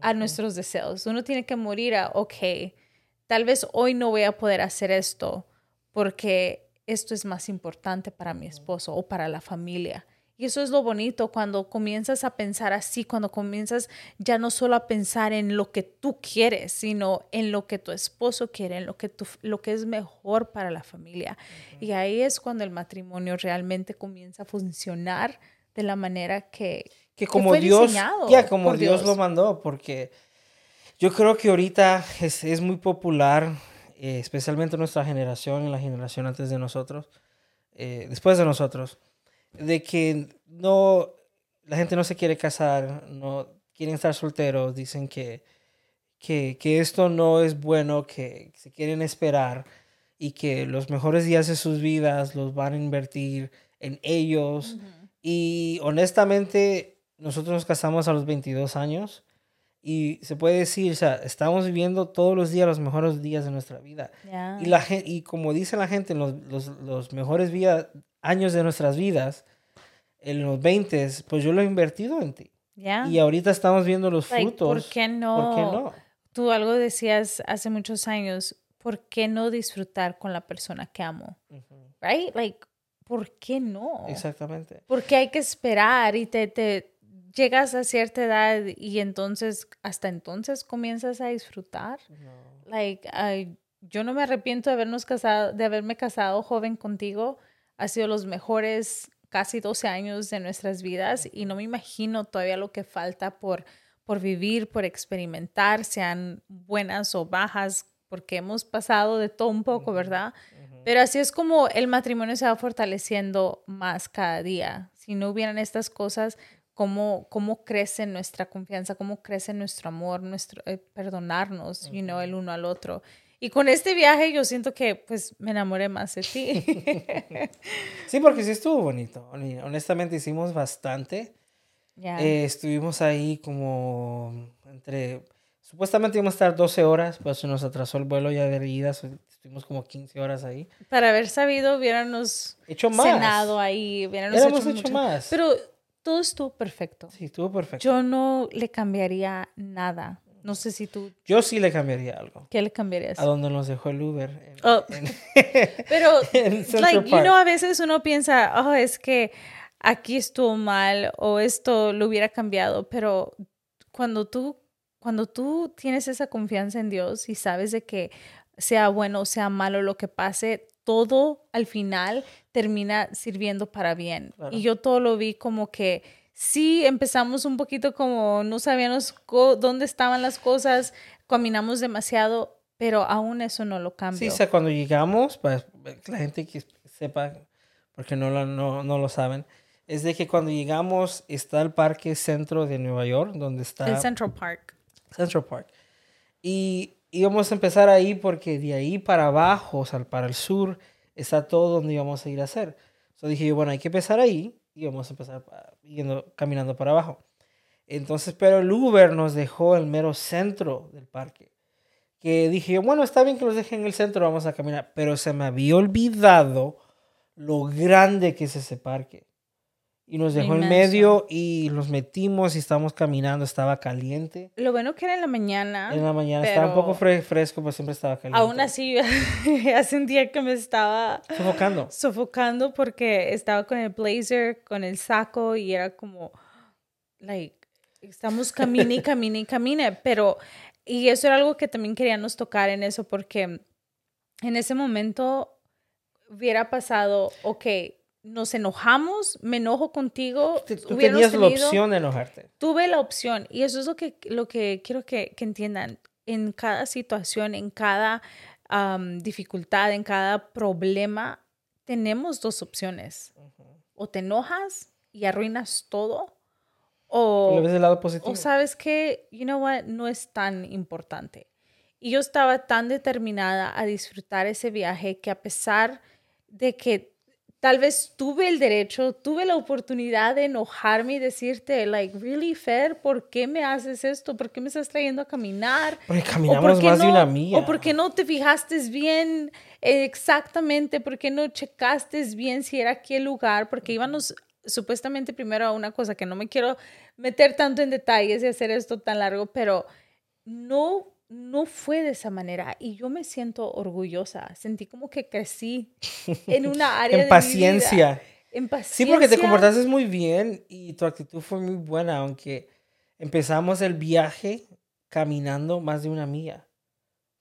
a nuestros deseos, uno tiene que morir a, ok, tal vez hoy no voy a poder hacer esto, porque esto es más importante para mi esposo o para la familia. Y eso es lo bonito cuando comienzas a pensar así, cuando comienzas ya no solo a pensar en lo que tú quieres, sino en lo que tu esposo quiere, en lo que, tu, lo que es mejor para la familia. Y ahí es cuando el matrimonio realmente comienza a funcionar de la manera que, que como Dios, ya como Dios, lo mandó, porque yo creo que ahorita es, es muy popular, eh, especialmente nuestra generación y la generación antes de nosotros, eh, después de nosotros, de que no, la gente no se quiere casar, no quieren estar solteros, dicen que, que, que esto no es bueno, que se quieren esperar y que los mejores días de sus vidas los van a invertir en ellos. Y honestamente, nosotros nos casamos a los 22 años y se puede decir, o sea, estamos viviendo todos los días los mejores días de nuestra vida. Y, la, y como dice la gente, los, los, los mejores años de nuestras vidas, en los 20, pues yo lo he invertido en ti. Y ahorita estamos viendo los frutos. ¿por qué, no? ¿Por qué no? Tú algo decías hace muchos años, ¿por qué no disfrutar con la persona que amo? Right? Like, ¿por qué no? Exactamente. Porque hay que esperar y te, te llegas a cierta edad y entonces, hasta entonces comienzas a disfrutar. Like, yo no me arrepiento de habernos casado, de haberme casado joven contigo. Ha sido los mejores casi 12 años de nuestras vidas y no me imagino todavía lo que falta por, por vivir, por experimentar, sean buenas o bajas, porque hemos pasado de todo un poco, ¿verdad? Pero así es como el matrimonio se va fortaleciendo más cada día. Si no hubieran estas cosas, cómo, cómo crece nuestra confianza, cómo crece nuestro amor, nuestro eh, perdonarnos, you know, el uno al otro. Y con este viaje yo siento que pues me enamoré más de ti. [laughs] sí, porque sí estuvo bonito. Honestamente hicimos bastante. Eh, estuvimos ahí como entre... Supuestamente íbamos a estar 12 horas, pues se nos atrasó el vuelo ya de ida, estuvimos como 15 horas ahí. Para haber sabido, hubiéramos hecho más. cenado ahí, hubiéramos hecho, hecho más. Pero todo estuvo perfecto. Sí, estuvo perfecto. Yo no le cambiaría nada. No sé si tú... Yo sí le cambiaría algo. ¿Qué le cambiarías? A donde nos dejó el Uber. Oh. [laughs] [laughs] Pero, like, you know, a veces uno piensa, oh, es que aquí estuvo mal o esto lo hubiera cambiado, pero cuando tú, cuando tú tienes esa confianza en Dios y sabes de que sea bueno o sea malo lo que pase, todo al final termina sirviendo para bien. Y yo todo lo vi como que sí empezamos un poquito como no sabíamos dónde estaban las cosas, caminamos demasiado, pero aún eso no lo cambia. Sí, o sea, cuando llegamos, pues la gente que sepa, porque no lo, no, no lo saben, es de que cuando llegamos está el parque centro de Nueva York, donde está... El Central Park. Central Park. Y íbamos a empezar ahí porque de ahí para abajo, o sea, para el sur, está todo donde íbamos a ir a hacer. Entonces dije bueno, hay que empezar ahí y vamos a empezar caminando para abajo. Entonces, pero el Uber nos dejó el mero centro del parque. Que dije bueno, está bien que los dejen en el centro, vamos a caminar. Pero se me había olvidado lo grande que es ese parque. Y nos dejó en medio y nos metimos y estábamos caminando, estaba caliente. Lo bueno que era en la mañana. En la mañana estaba un poco fresco, pero siempre estaba caliente. Aún así, [laughs] hace un día que me estaba... Sofocando. Sofocando porque estaba con el blazer, con el saco y era como, like, estamos camine y [laughs] camine y camine. Pero, y eso era algo que también queríamos tocar en eso porque en ese momento hubiera pasado, ok, nos enojamos, me enojo contigo. Tú tenías la opción de enojarte. Tuve la opción y eso es lo que, lo que quiero que, entiendan. En cada situación, en cada dificultad, en cada problema, tenemos dos opciones. O te enojas y arruinas todo. O, ves lado positivo. o sabes que, you know what, no es tan importante. Y yo estaba tan determinada a disfrutar ese viaje que a pesar de que tal vez tuve el derecho, tuve la oportunidad de enojarme y decirte, like, really, Fer, ¿por qué me haces esto? ¿Por qué me estás trayendo a caminar? Porque caminamos más de una milla. O porque no te fijaste bien exactamente, porque no checaste bien si era aquí el lugar, porque íbamos supuestamente primero a una cosa que no me quiero meter tanto en detalles y hacer esto tan largo, pero no no fue de esa manera y yo me siento orgullosa. Sentí como que crecí en una [laughs] área en paciencia. Sí, porque te comportaste muy bien y tu actitud fue muy buena, aunque empezamos el viaje caminando más de una milla.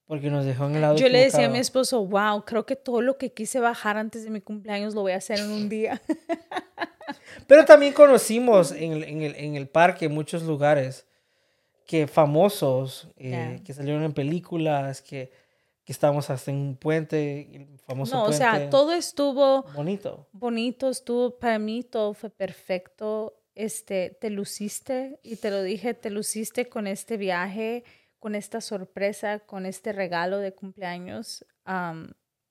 Porque nos dejó en el lado Yo le decía a mi esposo, wow, creo que todo lo que quise bajar antes de mi cumpleaños lo voy a hacer en un día. [laughs] Pero también conocimos en el, en el, en el parque muchos lugares que famosos, eh, que salieron en películas, que, que estábamos hasta en un puente, famoso no, o sea, todo estuvo bonito. Bonito, estuvo, para mí todo fue perfecto. Este, te luciste, y te lo dije, te luciste con este viaje, con esta sorpresa, con este regalo de cumpleaños.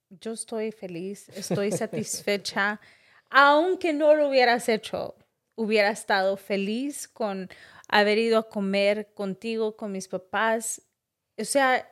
yo estoy feliz, estoy [laughs] satisfecha. Aunque no lo hubieras hecho, hubiera estado feliz con haber ido a comer contigo, con mis papás. O sea,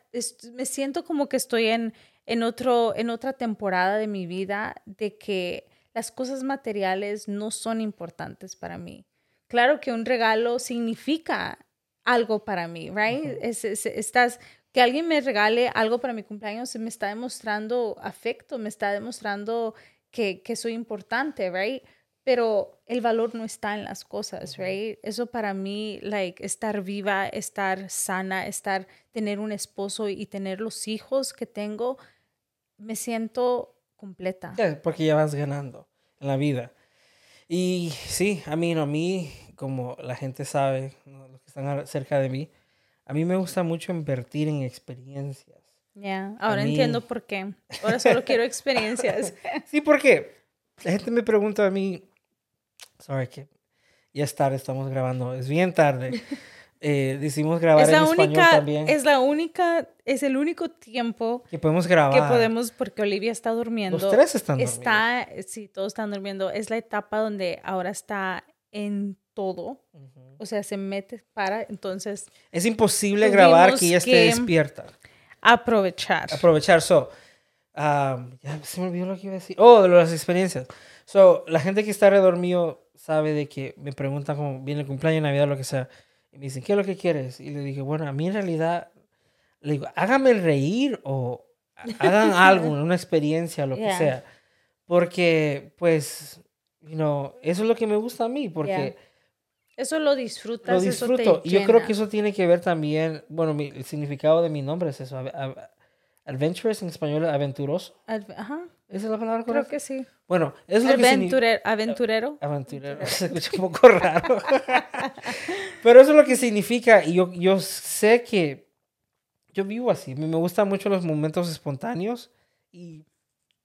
me siento como que estoy en, en, otro, en otra temporada de mi vida de que las cosas materiales no son importantes para mí. Claro que un regalo significa algo para mí, right? estás, que alguien me regale algo para mi cumpleaños me está demostrando afecto, me está demostrando que, que soy importante, right? Pero el valor no está en las cosas, right? Eso para mí, like, estar viva, estar sana, estar, tener un esposo y tener los hijos que tengo, me siento completa. porque ya vas ganando en la vida. Y sí, a mí, no, a mí, como la gente sabe, los que están cerca de mí, a mí me gusta mucho invertir en experiencias. Ya, ahora entiendo por qué. Ahora solo quiero [laughs] experiencias. sí, porque la gente me pregunta a mí, Sorry, que ya es tarde, estamos grabando. Es bien tarde. [laughs] Eh, decidimos grabar en español también. Es la única, es el único tiempo que podemos grabar. Que podemos, porque Olivia está durmiendo. Los tres están durmiendo. Está, sí, todos están durmiendo. Es la etapa donde ahora está en todo. O sea, se mete para, entonces... Es imposible grabar que ella esté despierta. Aprovechar. Aprovechar. So, um, ya se me olvidó lo que iba a decir. Oh, de las experiencias. So, la gente que está alrededor mío sabe de que me preguntan cómo viene el cumpleaños, Navidad, lo que sea. Y me dicen, ¿qué es lo que quieres? Y le dije, bueno, a mí en realidad, le digo, hágame reír o hagan [laughs] algo, una experiencia, lo que sea. Porque, pues, you know, eso es lo que me gusta a mí, porque... Eso lo disfrutas. Lo disfruto. y yo creo que eso tiene que ver también, bueno, mi, el significado de mi nombre es eso. Adventurous en español, aventuroso. Ajá. ¿Esa es la palabra correcta? Creo que sí. Bueno, es lo que significa... Aventurero. Aventurero. [laughs] Se escucha un poco raro. [laughs] Pero eso es lo que significa. Y yo, yo sé que yo vivo así. Me gustan mucho los momentos espontáneos. Y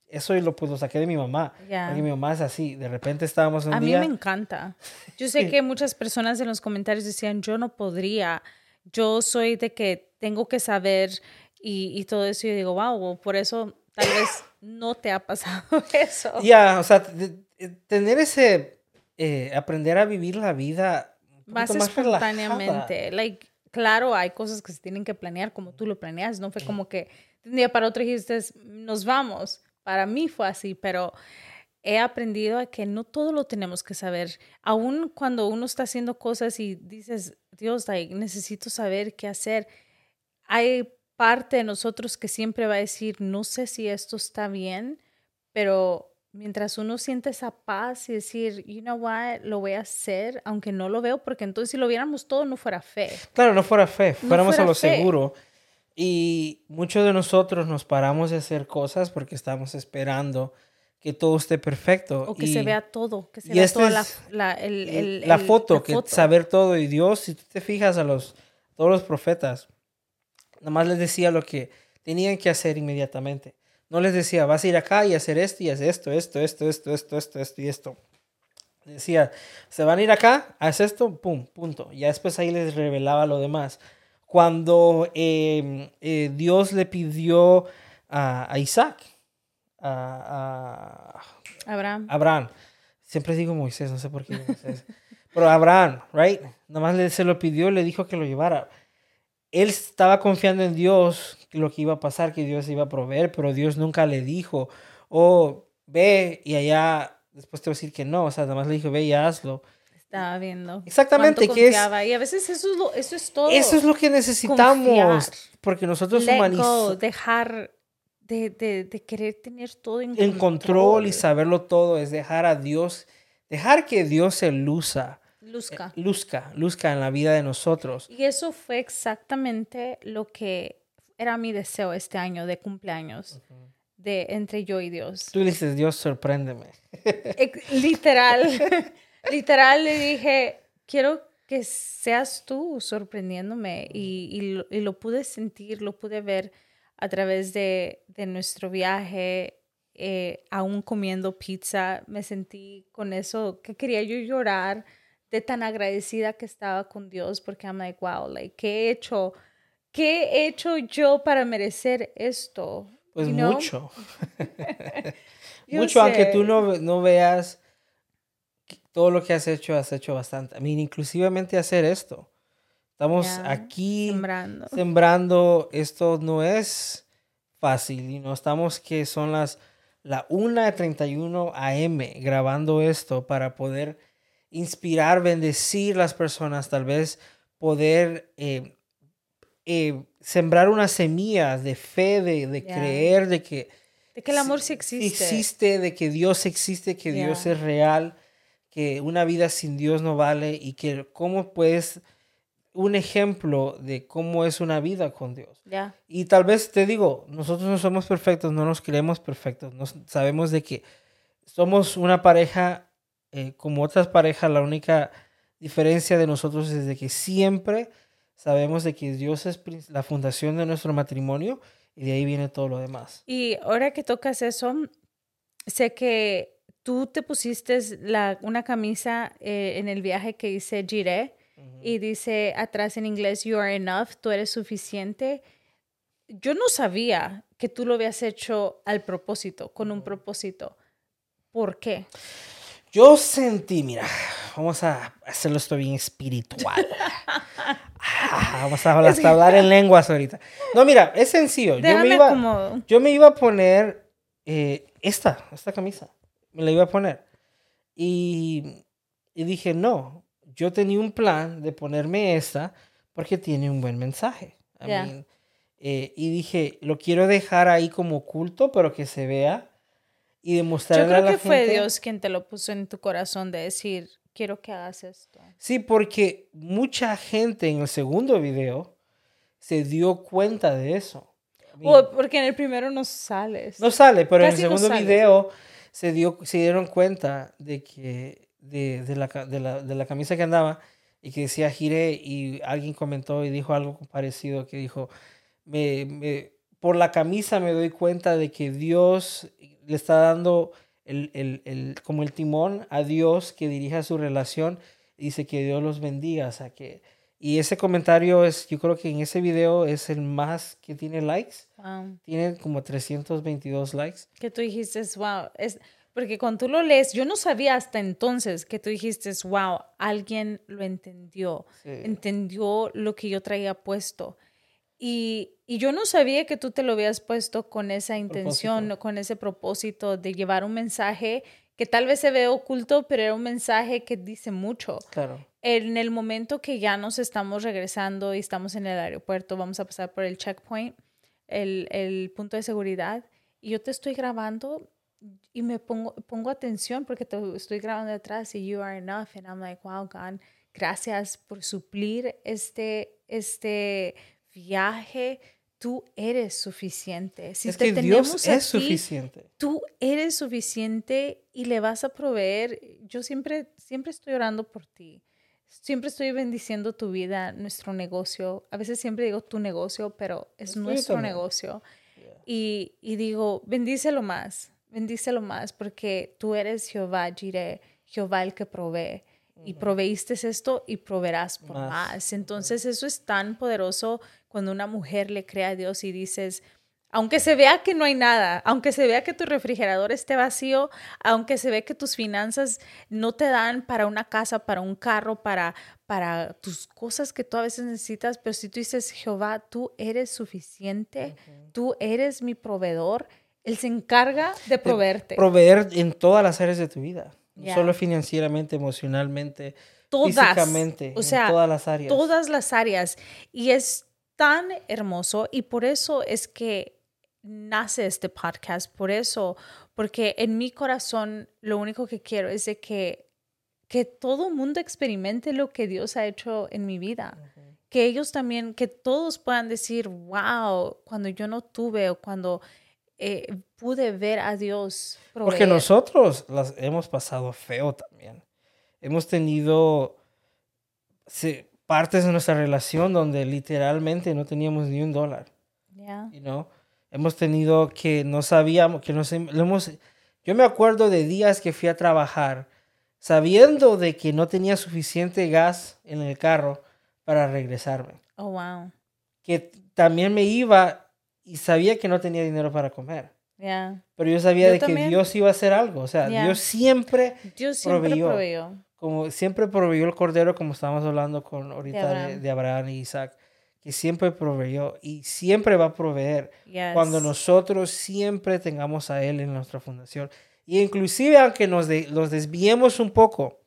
eso lo, pues, lo saqué de mi mamá. Porque mi mamá es así. De repente estábamos un A día... A mí me encanta. [laughs] Yo sé que muchas personas en los comentarios decían, yo no podría. Yo soy de que tengo que saber y, y todo eso. Y yo digo, wow, por eso tal vez no te ha pasado [laughs] eso. Ya, o sea, tener ese, eh, aprender a vivir la vida más, más espontáneamente. Like, claro, hay cosas que se tienen que planear como tú lo planeas, no fue como que de un día para otro dijiste, nos vamos. Para mí fue así, pero he aprendido a que no todo lo tenemos que saber. Aún cuando uno está haciendo cosas y dices, Dios, like, necesito saber qué hacer, hay parte de nosotros que siempre va a decir, no sé si esto está bien, pero mientras uno siente esa paz y decir, you know what, lo voy a hacer, aunque no lo veo, porque entonces si lo viéramos todo no fuera fe. Claro, no fuera fe, fuéramos a lo seguro. Y muchos de nosotros nos paramos de hacer cosas porque estamos esperando que todo esté perfecto. O que se vea todo, que se vea toda la, la, el, la foto, que saber todo. Y Dios, si tú te fijas a los, todos los profetas, Nada más les decía lo que tenían que hacer inmediatamente. No les decía, vas a ir acá y hacer esto y hacer esto, esto, esto, esto, esto, esto, esto y esto. decía, se van a ir acá, haz esto, pum, punto. Ya después ahí les revelaba lo demás. Cuando em, eh, Dios le pidió a, Isaac, a, Abraham. Abraham. Siempre digo Moisés, no sé por qué. Moisés. [laughs] Pero Abraham, right? Nada más le, se lo pidió, le dijo que lo llevara él estaba confiando en Dios, lo que iba a pasar, que Dios iba a proveer, pero Dios nunca le dijo, oh, ve y allá, después te voy a decir que no, o sea, nada más le dijo, ve y hazlo. Estaba viendo. Exactamente, que es... Y a veces eso es, lo, eso es todo. Eso es lo que necesitamos, porque nosotros humanos dejar de, de, querer tener todo en, en control. y saberlo todo, es dejar a Dios, dejar que Dios se luza. Luzca. Eh, luzca, luzca en la vida de nosotros. Y eso fue exactamente lo que era mi deseo este año de cumpleaños, de entre yo y Dios. Tú dices, Dios, sorpréndeme. [laughs] Literal, [laughs] literal le dije, quiero que seas tú sorprendiéndome y, y, lo, pude sentir, lo pude ver a través de, de nuestro viaje, eh, aún comiendo pizza, me sentí con eso, que quería yo llorar de tan agradecida que estaba con Dios porque I'm like, wow, like, ¿qué he hecho? ¿Qué he hecho yo para merecer esto? Pues mucho. [laughs] [laughs] mucho, aunque tú no, no veas todo lo que has hecho, has hecho bastante. I mean, inclusivamente hacer esto. Estamos aquí sembrando. sembrando. Esto no es fácil. Y no estamos que son las la 1.31 AM grabando esto para poder inspirar, bendecir las personas, tal vez poder eh, eh, sembrar una semilla de fe, de, creer, de que... De que el amor sí existe. Existe, de que Dios existe, que Dios es real, que una vida sin Dios no vale y que cómo puedes un ejemplo de cómo es una vida con Dios. Y tal vez te digo, nosotros no somos perfectos, no nos creemos perfectos, no, sabemos de que somos una pareja eh, como otras parejas, la única diferencia de nosotros es de que siempre sabemos de que Dios es la fundación de nuestro matrimonio y de ahí viene todo lo demás. Y ahora que tocas eso, sé que tú te pusiste la, una camisa eh, en el viaje que dice Jiré y dice atrás en inglés, You are enough, tú eres suficiente. Yo no sabía que tú lo habías hecho al propósito, con un propósito. ¿Por qué? Yo sentí, mira, vamos a hacerlo esto bien espiritual. Ah, vamos a hablar, en lenguas ahorita. No, mira, es sencillo. yo me, iba, yo me iba a poner eh, esta, esta camisa. Me la iba a poner. Y, y dije, no, yo tenía un plan de ponerme esta porque tiene un buen mensaje. Eh, y dije, lo quiero dejar ahí como oculto, pero que se vea y demostrarle a la gente. Yo creo que fue Dios quien te lo puso en tu corazón de decir, quiero que hagas esto. Sí, porque mucha gente en el segundo video se dio cuenta de eso. porque en el primero no sales. No sale, pero en el segundo video se, dio, se dieron cuenta de que de, de, la, de, la, de la camisa que andaba y que decía giré y alguien comentó y dijo algo parecido que dijo, me, me, por la camisa me doy cuenta de que Dios le está dando el, el, el, como el timón a Dios que dirija su relación. Dice que Dios los bendiga. O sea, que, y ese comentario es, yo creo que en ese video es el más que tiene likes. Tiene como 322 likes. Que tú dijiste, wow. Es, porque cuando tú lo lees, yo no sabía hasta entonces que tú dijiste, wow, alguien lo entendió. Entendió lo que yo traía puesto. Y, y, yo no sabía que tú te lo habías puesto con esa intención, con ese propósito de llevar un mensaje que tal vez se ve oculto, pero era un mensaje que dice mucho. Claro. En el momento que ya nos estamos regresando y estamos en el aeropuerto, vamos a pasar por el checkpoint, el, el punto de seguridad, y yo te estoy grabando y me pongo, pongo atención porque te estoy grabando detrás y you are enough. And I'm like, wow, God, gracias por suplir este, este viaje, tú eres suficiente. Si es que Dios es suficiente. Tú eres suficiente y le vas a proveer. Yo siempre, siempre estoy orando por ti. Siempre estoy bendiciendo tu vida, nuestro negocio. A veces siempre digo tu negocio, pero es nuestro negocio. Y, y, digo, bendícelo más, bendícelo más, porque tú eres Jehová, Jireh, Jehová el que provee y proveíste esto y proveerás por más. Entonces eso es tan poderoso cuando una mujer le cree a Dios y dices, aunque se vea que no hay nada, aunque se vea que tu refrigerador esté vacío, aunque se vea que tus finanzas no te dan para una casa, para un carro, para, para tus cosas que tú a veces necesitas, pero si tú dices, Jehová, tú eres suficiente, tú eres mi proveedor, Él se encarga de proveerte. proveer en todas las áreas de tu vida. Solo financieramente, emocionalmente, físicamente, o sea, en todas las áreas. Todas las áreas. Y es tan hermoso y por eso es que nace este podcast, por eso, porque en mi corazón lo único que quiero es de que, que todo mundo experimente lo que Dios ha hecho en mi vida. Que ellos también, que todos puedan decir, wow, cuando yo no tuve o cuando eh, pude ver a Dios. Porque nosotros las hemos pasado feo también. Hemos tenido partes de nuestra relación donde literalmente no teníamos ni un dólar. Yeah. You Hemos tenido que no sabíamos, que nos hemos... Yo me acuerdo de días que fui a trabajar sabiendo de que no tenía suficiente gas en el carro para regresarme. Oh, wow. Que también me iba y sabía que no tenía dinero para comer. Yeah. Pero yo sabía de que Dios iba a hacer algo. O sea, Dios siempre, Dios siempre proveyó. Como siempre proveyó el cordero, como estábamos hablando con ahorita de Abraham, y Isaac, que siempre proveyó y siempre va a proveer cuando nosotros siempre tengamos a Él en nuestra fundación. Y inclusive aunque nos, nos desviemos un poco,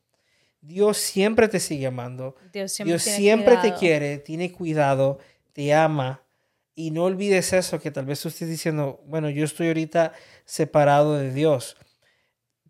Dios siempre te sigue amando. Dios siempre, Dios siempre te quiere, tiene cuidado, te ama. Y no olvides eso, que tal vez tú estés diciendo, bueno, yo estoy ahorita separado de Dios.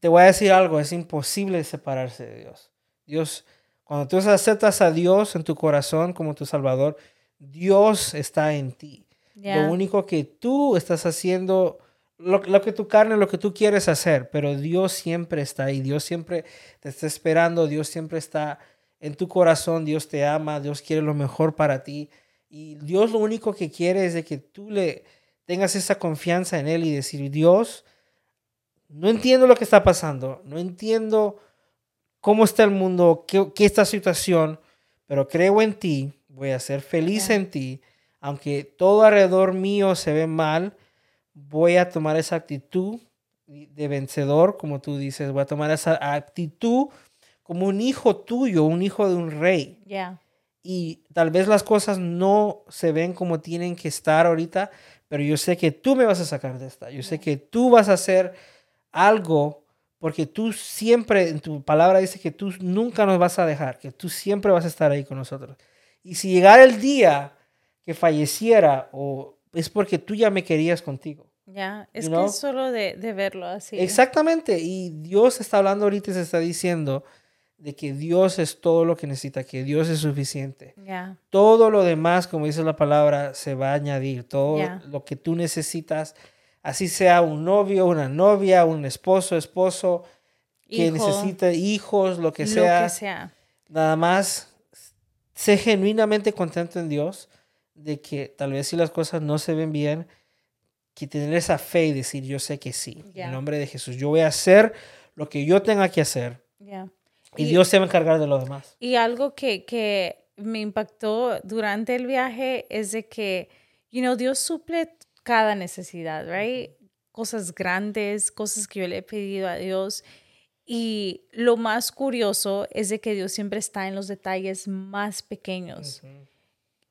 Te voy a decir algo, es imposible separarse de Dios. Dios, cuando tú aceptas a Dios en tu corazón como tu Salvador, Dios está en ti. Lo único que tú estás haciendo lo, que tu carne, lo que tú quieres hacer, pero Dios siempre está ahí, Dios siempre te está esperando, Dios siempre está en tu corazón, Dios te ama, Dios quiere lo mejor para ti. Y Dios lo único que quiere es de que tú le tengas esa confianza en Él y decir, Dios, no entiendo lo que está pasando, no entiendo cómo está el mundo, qué, qué esta situación, pero creo en ti, voy a ser feliz en ti, aunque todo alrededor mío se ve mal, voy a tomar esa actitud de vencedor, como tú dices, voy a tomar esa actitud como un hijo tuyo, un hijo de un rey. Y tal vez las cosas no se ven como tienen que estar ahorita, pero yo sé que tú me vas a sacar de esta. Yo sé que tú vas a hacer algo porque tú siempre, en tu palabra dice que tú nunca nos vas a dejar, que tú siempre vas a estar ahí con nosotros. Y si llegara el día que falleciera, o es porque tú ya me querías contigo. Ya, es que es solo de, de, verlo así. Exactamente, y Dios está hablando ahorita y se está diciendo de que Dios es todo lo que necesita, que Dios es suficiente. Todo lo demás, como dice la palabra, se va a añadir. Todo lo que tú necesitas, así sea un novio, una novia, un esposo, esposo, que necesite hijos, lo que sea. Lo que sea. Nada más, sé genuinamente contento en Dios de que tal vez si las cosas no se ven bien, que tener esa fe y decir, yo sé que sí, en nombre de Jesús, yo voy a hacer lo que yo tenga que hacer. Y, Dios se va a encargar de lo demás. Y algo que, que me impactó durante el viaje es de que, you know, Dios suple cada necesidad, right? Cosas grandes, cosas que yo le he pedido a Dios. Y lo más curioso es de que Dios siempre está en los detalles más pequeños.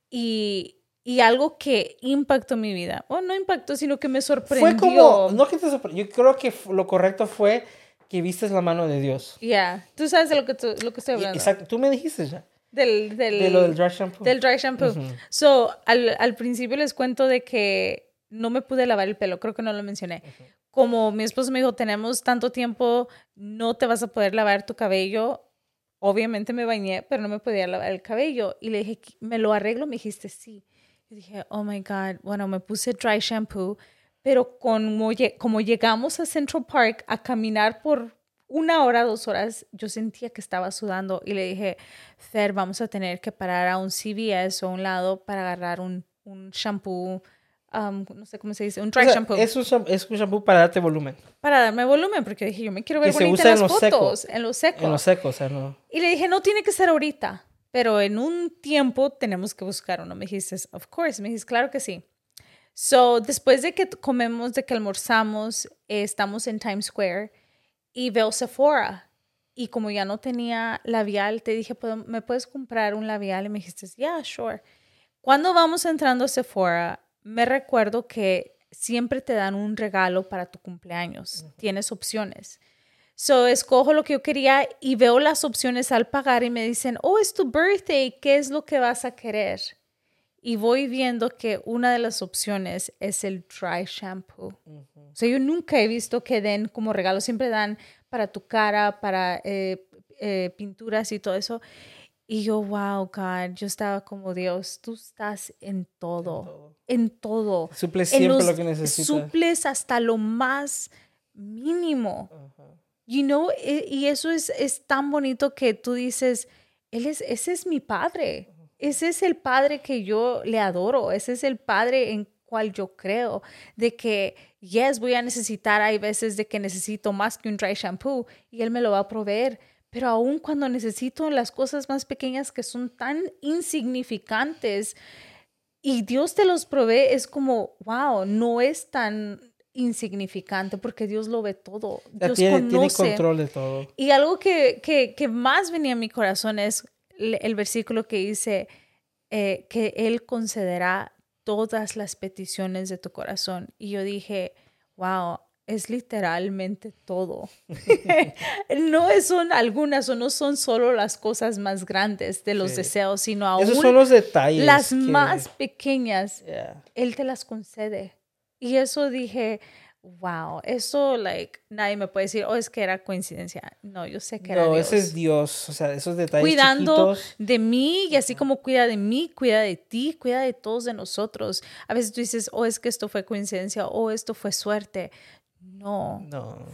Y y algo que impactó mi vida. O no impactó, sino que me sorprendió. Fue como, no que te sorprendió, yo creo que lo correcto fue que viste la mano de Dios. Ya, tú sabes de lo que, lo que estoy hablando. Exacto, tú me dijiste ya. Del, del, de lo del dry shampoo. Del dry shampoo. So, al, al, principio les cuento de que no me pude lavar el pelo, creo que no lo mencioné. Como mi esposo me dijo, tenemos tanto tiempo, no te vas a poder lavar tu cabello. Obviamente me bañé, pero no me podía lavar el cabello. Y le dije, ¿me lo arreglo? Me dijiste, sí. Y dije, oh my God, bueno, me puse dry shampoo, pero como, como llegamos a Central Park a caminar por una hora, dos horas, yo sentía que estaba sudando y le dije, Fer, vamos a tener que parar a un CVS o un lado para agarrar un, un shampoo, um, no sé cómo se dice, un dry shampoo. Es un, es un, shampoo para darte volumen. Para darme volumen, porque dije, yo me quiero ver bonita en las fotos, en los secos. En los secos, o sea, no. Y le dije, no tiene que ser ahorita pero en un tiempo tenemos que buscar uno. Me dijiste, of course. Me dijiste, claro que sí. So, después de que comemos, de que almorzamos, eh, estamos en Times Square y veo Sephora. Y como ya no tenía labial, te dije, ¿me puedes comprar un labial? Y me dijiste, yeah, sure. Cuando vamos entrando a Sephora, me recuerdo que siempre te dan un regalo para tu cumpleaños. Tienes opciones. So, escojo lo que yo quería y veo las opciones al pagar y me dicen, oh, es tu birthday, ¿qué es lo que vas a querer? Y voy viendo que una de las opciones es el dry shampoo. O sea, yo nunca he visto que den como regalo, siempre dan para tu cara, para eh, eh, pinturas y todo eso. Y yo, wow, God, yo estaba como Dios, tú estás en todo, en todo. Suples siempre lo que necesitas. Suples hasta lo más mínimo. You know, e, y eso es, es tan bonito que tú dices, él es, ese es mi padre. Ese es el padre que yo le adoro. Ese es el padre en cual yo creo. De que, yes, voy a necesitar, hay veces de que necesito más que un dry shampoo y él me lo va a proveer pero aún cuando necesito las cosas más pequeñas que son tan insignificantes y Dios te los provee, es como, wow, no es tan insignificante porque Dios lo ve todo. Dios tiene, tiene control de todo. Y algo que, que, que, más venía a mi corazón es el, versículo que dice eh, que Él concederá todas las peticiones de tu corazón. Y yo dije, wow, es literalmente todo. [laughs] [laughs] no son algunas o no son solo las cosas más grandes de los deseos, sino aún Esos son los detalles. Las más pequeñas, Él te las concede. Y eso dije, wow, eso, like, nadie me puede decir, oh, es que era coincidencia. No, yo sé que era Dios. No, ese es Dios, o sea, esos detalles Cuidando de mí y así como cuida de mí, cuida de ti, cuida de todos de nosotros. A veces tú dices, oh, es que esto fue coincidencia, o oh, esto fue suerte. No,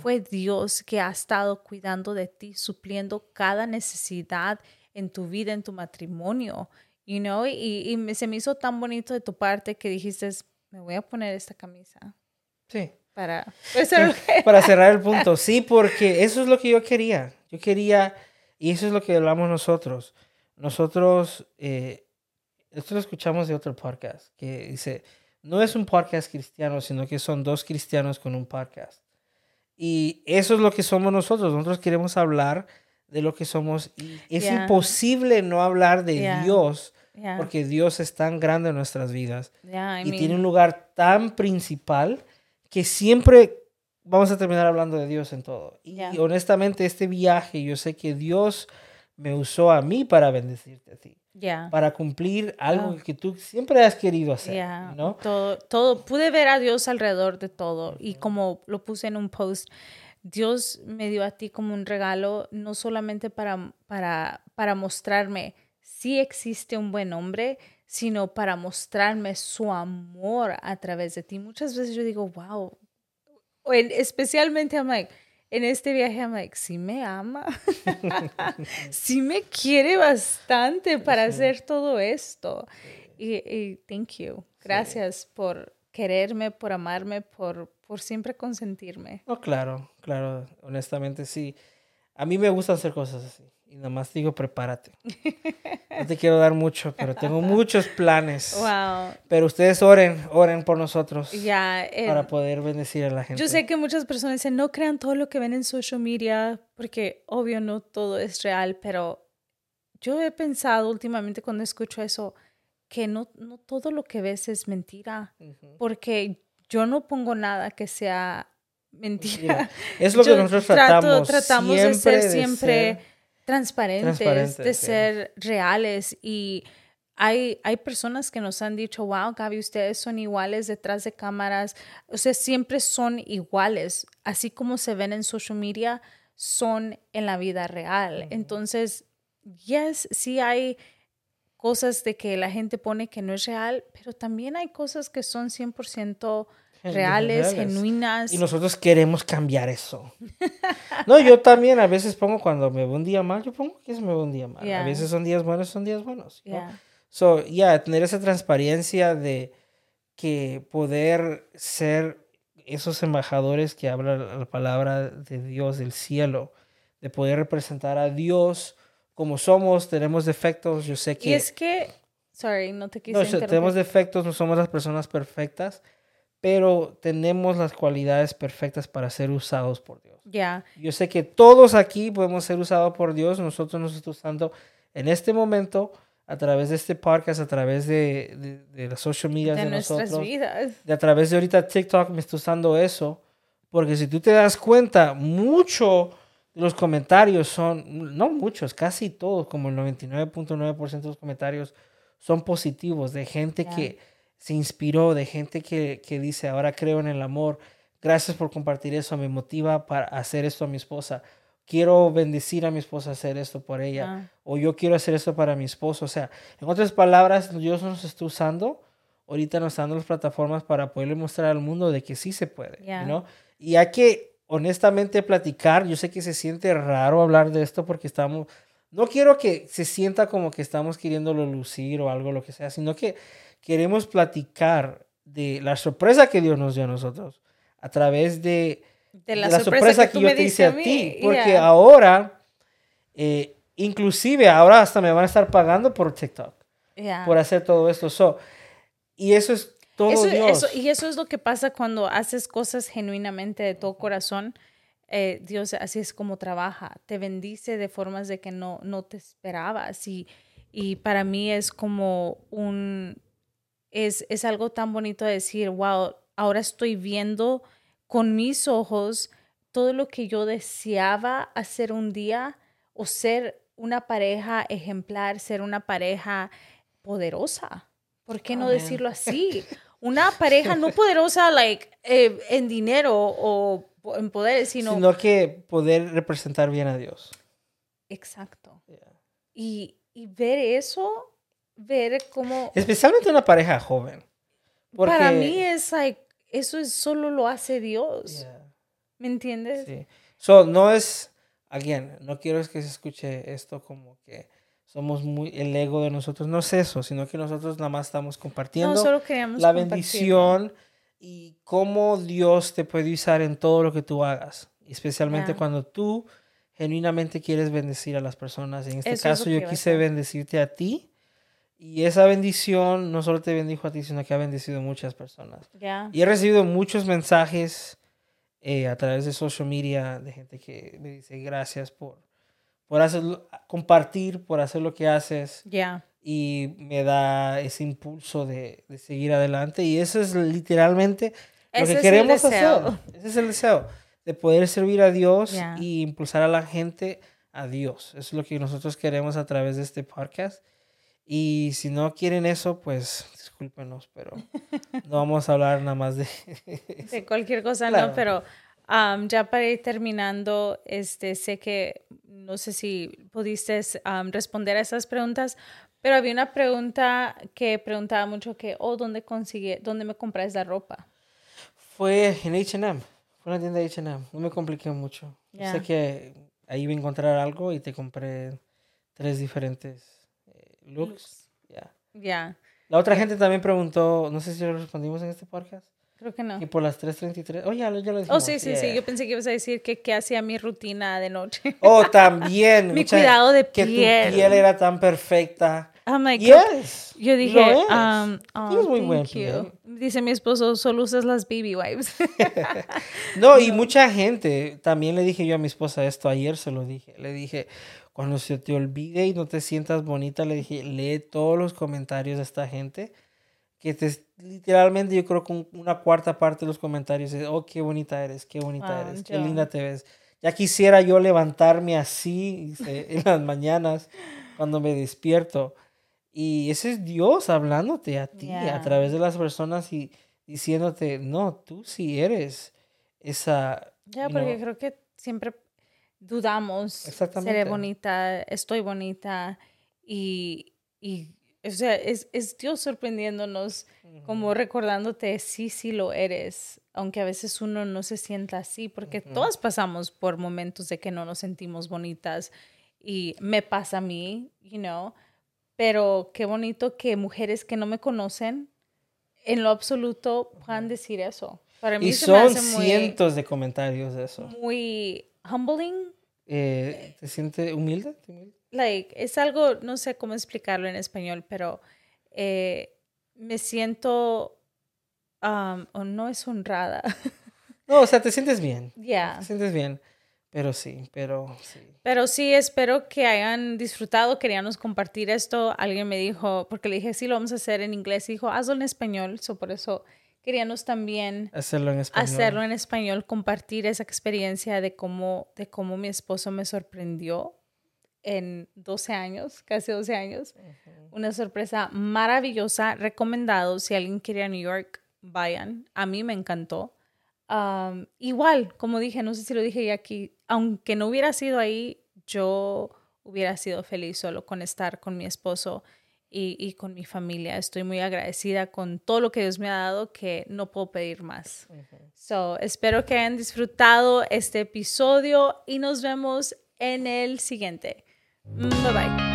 fue Dios que ha estado cuidando de ti, supliendo cada necesidad en tu vida, en tu matrimonio, you know? Y, y se me hizo tan bonito de tu parte que dijiste, me voy a poner esta camisa. Sí. Para, para cerrar el [laughs] punto, sí, porque eso es lo que yo quería. Yo quería, y eso es lo que hablamos nosotros. Nosotros, eh, esto lo escuchamos de otro podcast, que dice, no es un podcast cristiano, sino que son dos cristianos con un podcast. Y eso es lo que somos nosotros. Nosotros queremos hablar de lo que somos. Y es imposible no hablar de Dios, porque Dios es tan grande en nuestras vidas. y tiene un lugar tan principal que siempre vamos a terminar hablando de Dios en todo. Y honestamente, este viaje, yo sé que Dios me usó a mí para bendecirte a ti para cumplir algo que tú siempre has querido hacer, ¿no? Todo, todo, pude ver a Dios alrededor de todo y como lo puse en un post, Dios me dio a ti como un regalo, no solamente para, para, para mostrarme si existe un buen hombre, sino para mostrarme su amor a través de ti. Muchas veces yo digo, wow, especialmente a Mike en este viaje, I'm like, sí me ama, [laughs] sí me quiere bastante para hacer todo esto. Y, thank you. Gracias por quererme, por amarme, por, por siempre consentirme. Oh, claro, claro, honestamente sí. A mí me gusta hacer cosas así. Y nada más digo, prepárate. No te quiero dar mucho, pero tengo muchos planes. Wow. Pero ustedes oren, oren por nosotros. Ya. para poder bendecir a la gente. Yo sé que muchas personas dicen, no crean todo lo que ven en social media, porque obvio no todo es real, pero yo he pensado últimamente cuando escucho eso, que no, no todo lo que ves es mentira, porque yo no pongo nada que sea mentira. Es lo que nosotros tratamos. tratamos de ser siempre transparentes, de ser reales. Y hay, hay personas que nos han dicho, wow, Gaby, ustedes son iguales detrás de cámaras, o sea, siempre son iguales, así como se ven en social media, son en la vida real. Entonces, yes, sí hay cosas de que la gente pone que no es real, pero también hay cosas que son 100% reales, genuinas. Y nosotros queremos cambiar eso. [laughs] no, yo también a veces pongo cuando me veo un día mal, yo pongo que me veo un día mal. A veces son días buenos, son días buenos. So, ya, yeah, tener esa transparencia de que poder ser esos embajadores que hablan la palabra de Dios del cielo, de poder representar a Dios como somos, tenemos defectos, yo sé que... Y es que, sorry, no te quise no, Tenemos defectos, no somos las personas perfectas, pero tenemos las cualidades perfectas para ser usados por Dios. Ya. Yo sé que todos aquí podemos ser usados por Dios. Nosotros nos estamos usando en este momento a través de este podcast, a través de, de, las social media de, de nosotros. Vidas. De a través de ahorita TikTok me está usando eso. Porque si tú te das cuenta, mucho de los comentarios son, no muchos, casi todos, como el 99.9% de los comentarios son positivos, de gente que se inspiró, de gente que, que, dice, ahora creo en el amor, gracias por compartir eso, me motiva para hacer esto a mi esposa. Quiero bendecir a mi esposa hacer esto por ella. Ah. O yo quiero hacer esto para mi esposo. O sea, en otras palabras, Dios nos está usando, ahorita nos está dando las plataformas para poderle mostrar al mundo de que sí se puede. ¿no? Y hay que honestamente platicar. Yo sé que se siente raro hablar de esto porque estamos no quiero que se sienta como que estamos queriéndolo lucir o algo, lo que sea, sino que queremos platicar de la sorpresa que Dios nos dio a nosotros a través de, la, sorpresa, que, yo te hice a, ti. Porque ahora, eh, inclusive ahora hasta me van a estar pagando por TikTok. Por hacer todo esto. y eso es todo Dios. y eso es lo que pasa cuando haces cosas genuinamente de todo corazón eh, Dios así es como trabaja, te bendice de formas de que no, no te esperabas y, y para mí es como un, es, es algo tan bonito decir, wow, ahora estoy viendo con mis ojos todo lo que yo deseaba hacer un día o ser una pareja ejemplar, ser una pareja poderosa. ¿Por qué no decirlo así? [laughs] Una pareja no poderosa like, eh, en dinero o en poder, sino... Sino que poder representar bien a Dios. Exacto. Y, y, ver eso, ver cómo... Especialmente una pareja joven. Para mí es like, eso es, solo lo hace Dios. ¿Me entiendes? Sí. So, no es, again, no quiero que se escuche esto como que somos muy el ego de nosotros, no es eso, sino que nosotros nada más estamos compartiendo no, solo la bendición y cómo Dios te puede usar en todo lo que tú hagas, especialmente cuando tú genuinamente quieres bendecir a las personas. En este caso yo quise bendecirte a ti y esa bendición no solo te bendijo a ti, sino que ha bendecido a muchas personas. Y he recibido muchos mensajes eh, a través de social media de gente que me dice gracias por, por hacerlo, compartir, por hacer lo que haces. Ya y me da ese impulso de, de seguir adelante. Y eso es literalmente lo que queremos hacer. Ese es el deseo, de poder servir a Dios y impulsar a la gente a Dios. Eso es lo que nosotros queremos a través de este podcast. Y si no quieren eso, pues discúlpenos, pero no vamos a hablar nada más de... [laughs] de cualquier cosa, no, pero um, ya para ir terminando, este, sé que no sé si pudiste um, responder a esas preguntas, pero había una pregunta que preguntaba mucho que, oh, ¿dónde consigue, dónde me compras la ropa? Fue en H&M, fue una tienda de H&M, no me compliqué mucho. Sé que ahí iba a encontrar algo y te compré tres diferentes looks. Ya. Ya. La otra gente también preguntó, no sé si lo respondimos en este podcast. Creo que no. Y por las 3.33. Oh, ya, lo dijimos. Oh, sí, sí, sí. Yo pensé que ibas a decir que, que hacía mi rutina de noche. Oh, también. [laughs] mi cuidado de piel. Que tu piel era tan perfecta. I'm like, yes. Yo dije, um, oh, muy thank you. Dice mi esposo, solo usas las baby wipes. [laughs] no, y [laughs] mucha gente, también le dije yo a mi esposa esto, ayer se lo dije. Le dije, cuando se te olvide y no te sientas bonita, le dije, lee todos los comentarios de esta gente que te, literalmente yo creo que una cuarta parte de los comentarios es, oh, qué bonita eres, qué bonita eres, qué linda te ves. Ya quisiera yo levantarme así [laughs] en las mañanas cuando me despierto. Y ese es Dios hablándote a ti a través de las personas y diciéndote, no, tú sí eres esa... Ya, porque creo que siempre dudamos, seré bonita, estoy bonita y, y o sea, es, es Dios sorprendiéndonos, como recordándote, sí, sí lo eres, aunque a veces uno no se sienta así, porque todas pasamos por momentos de que no nos sentimos bonitas y me pasa a mí, you know, pero qué bonito que mujeres que no me conocen en lo absoluto puedan decir eso. Para mí y son cientos de comentarios de eso. Muy humbling. Eh, ¿Te sientes humilde? Like, es algo, no sé cómo explicarlo en español, pero eh, me siento, um, o no es honrada. [laughs] no, o sea, te sientes bien. Ya. Te sientes bien. Pero sí, pero sí. Pero sí, espero que hayan disfrutado. Queríamos compartir esto. Alguien me dijo, porque le dije, sí, lo vamos a hacer en inglés. Y dijo, hazlo en español. So, por eso queríamos también hacerlo en español. Hacerlo en español, compartir esa experiencia de cómo, de cómo mi esposo me sorprendió en 12 años, casi 12 años. Una sorpresa maravillosa, recomendado. Si alguien quiere ir a New York, vayan. A mí me encantó. igual, como dije, no sé si lo dije ya aquí, aunque no hubiera sido ahí, yo hubiera sido feliz solo con estar con mi esposo y, con mi familia. Estoy muy agradecida con todo lo que Dios me ha dado que no puedo pedir más. So, espero que hayan disfrutado este episodio y nos vemos en el siguiente. Bye bye.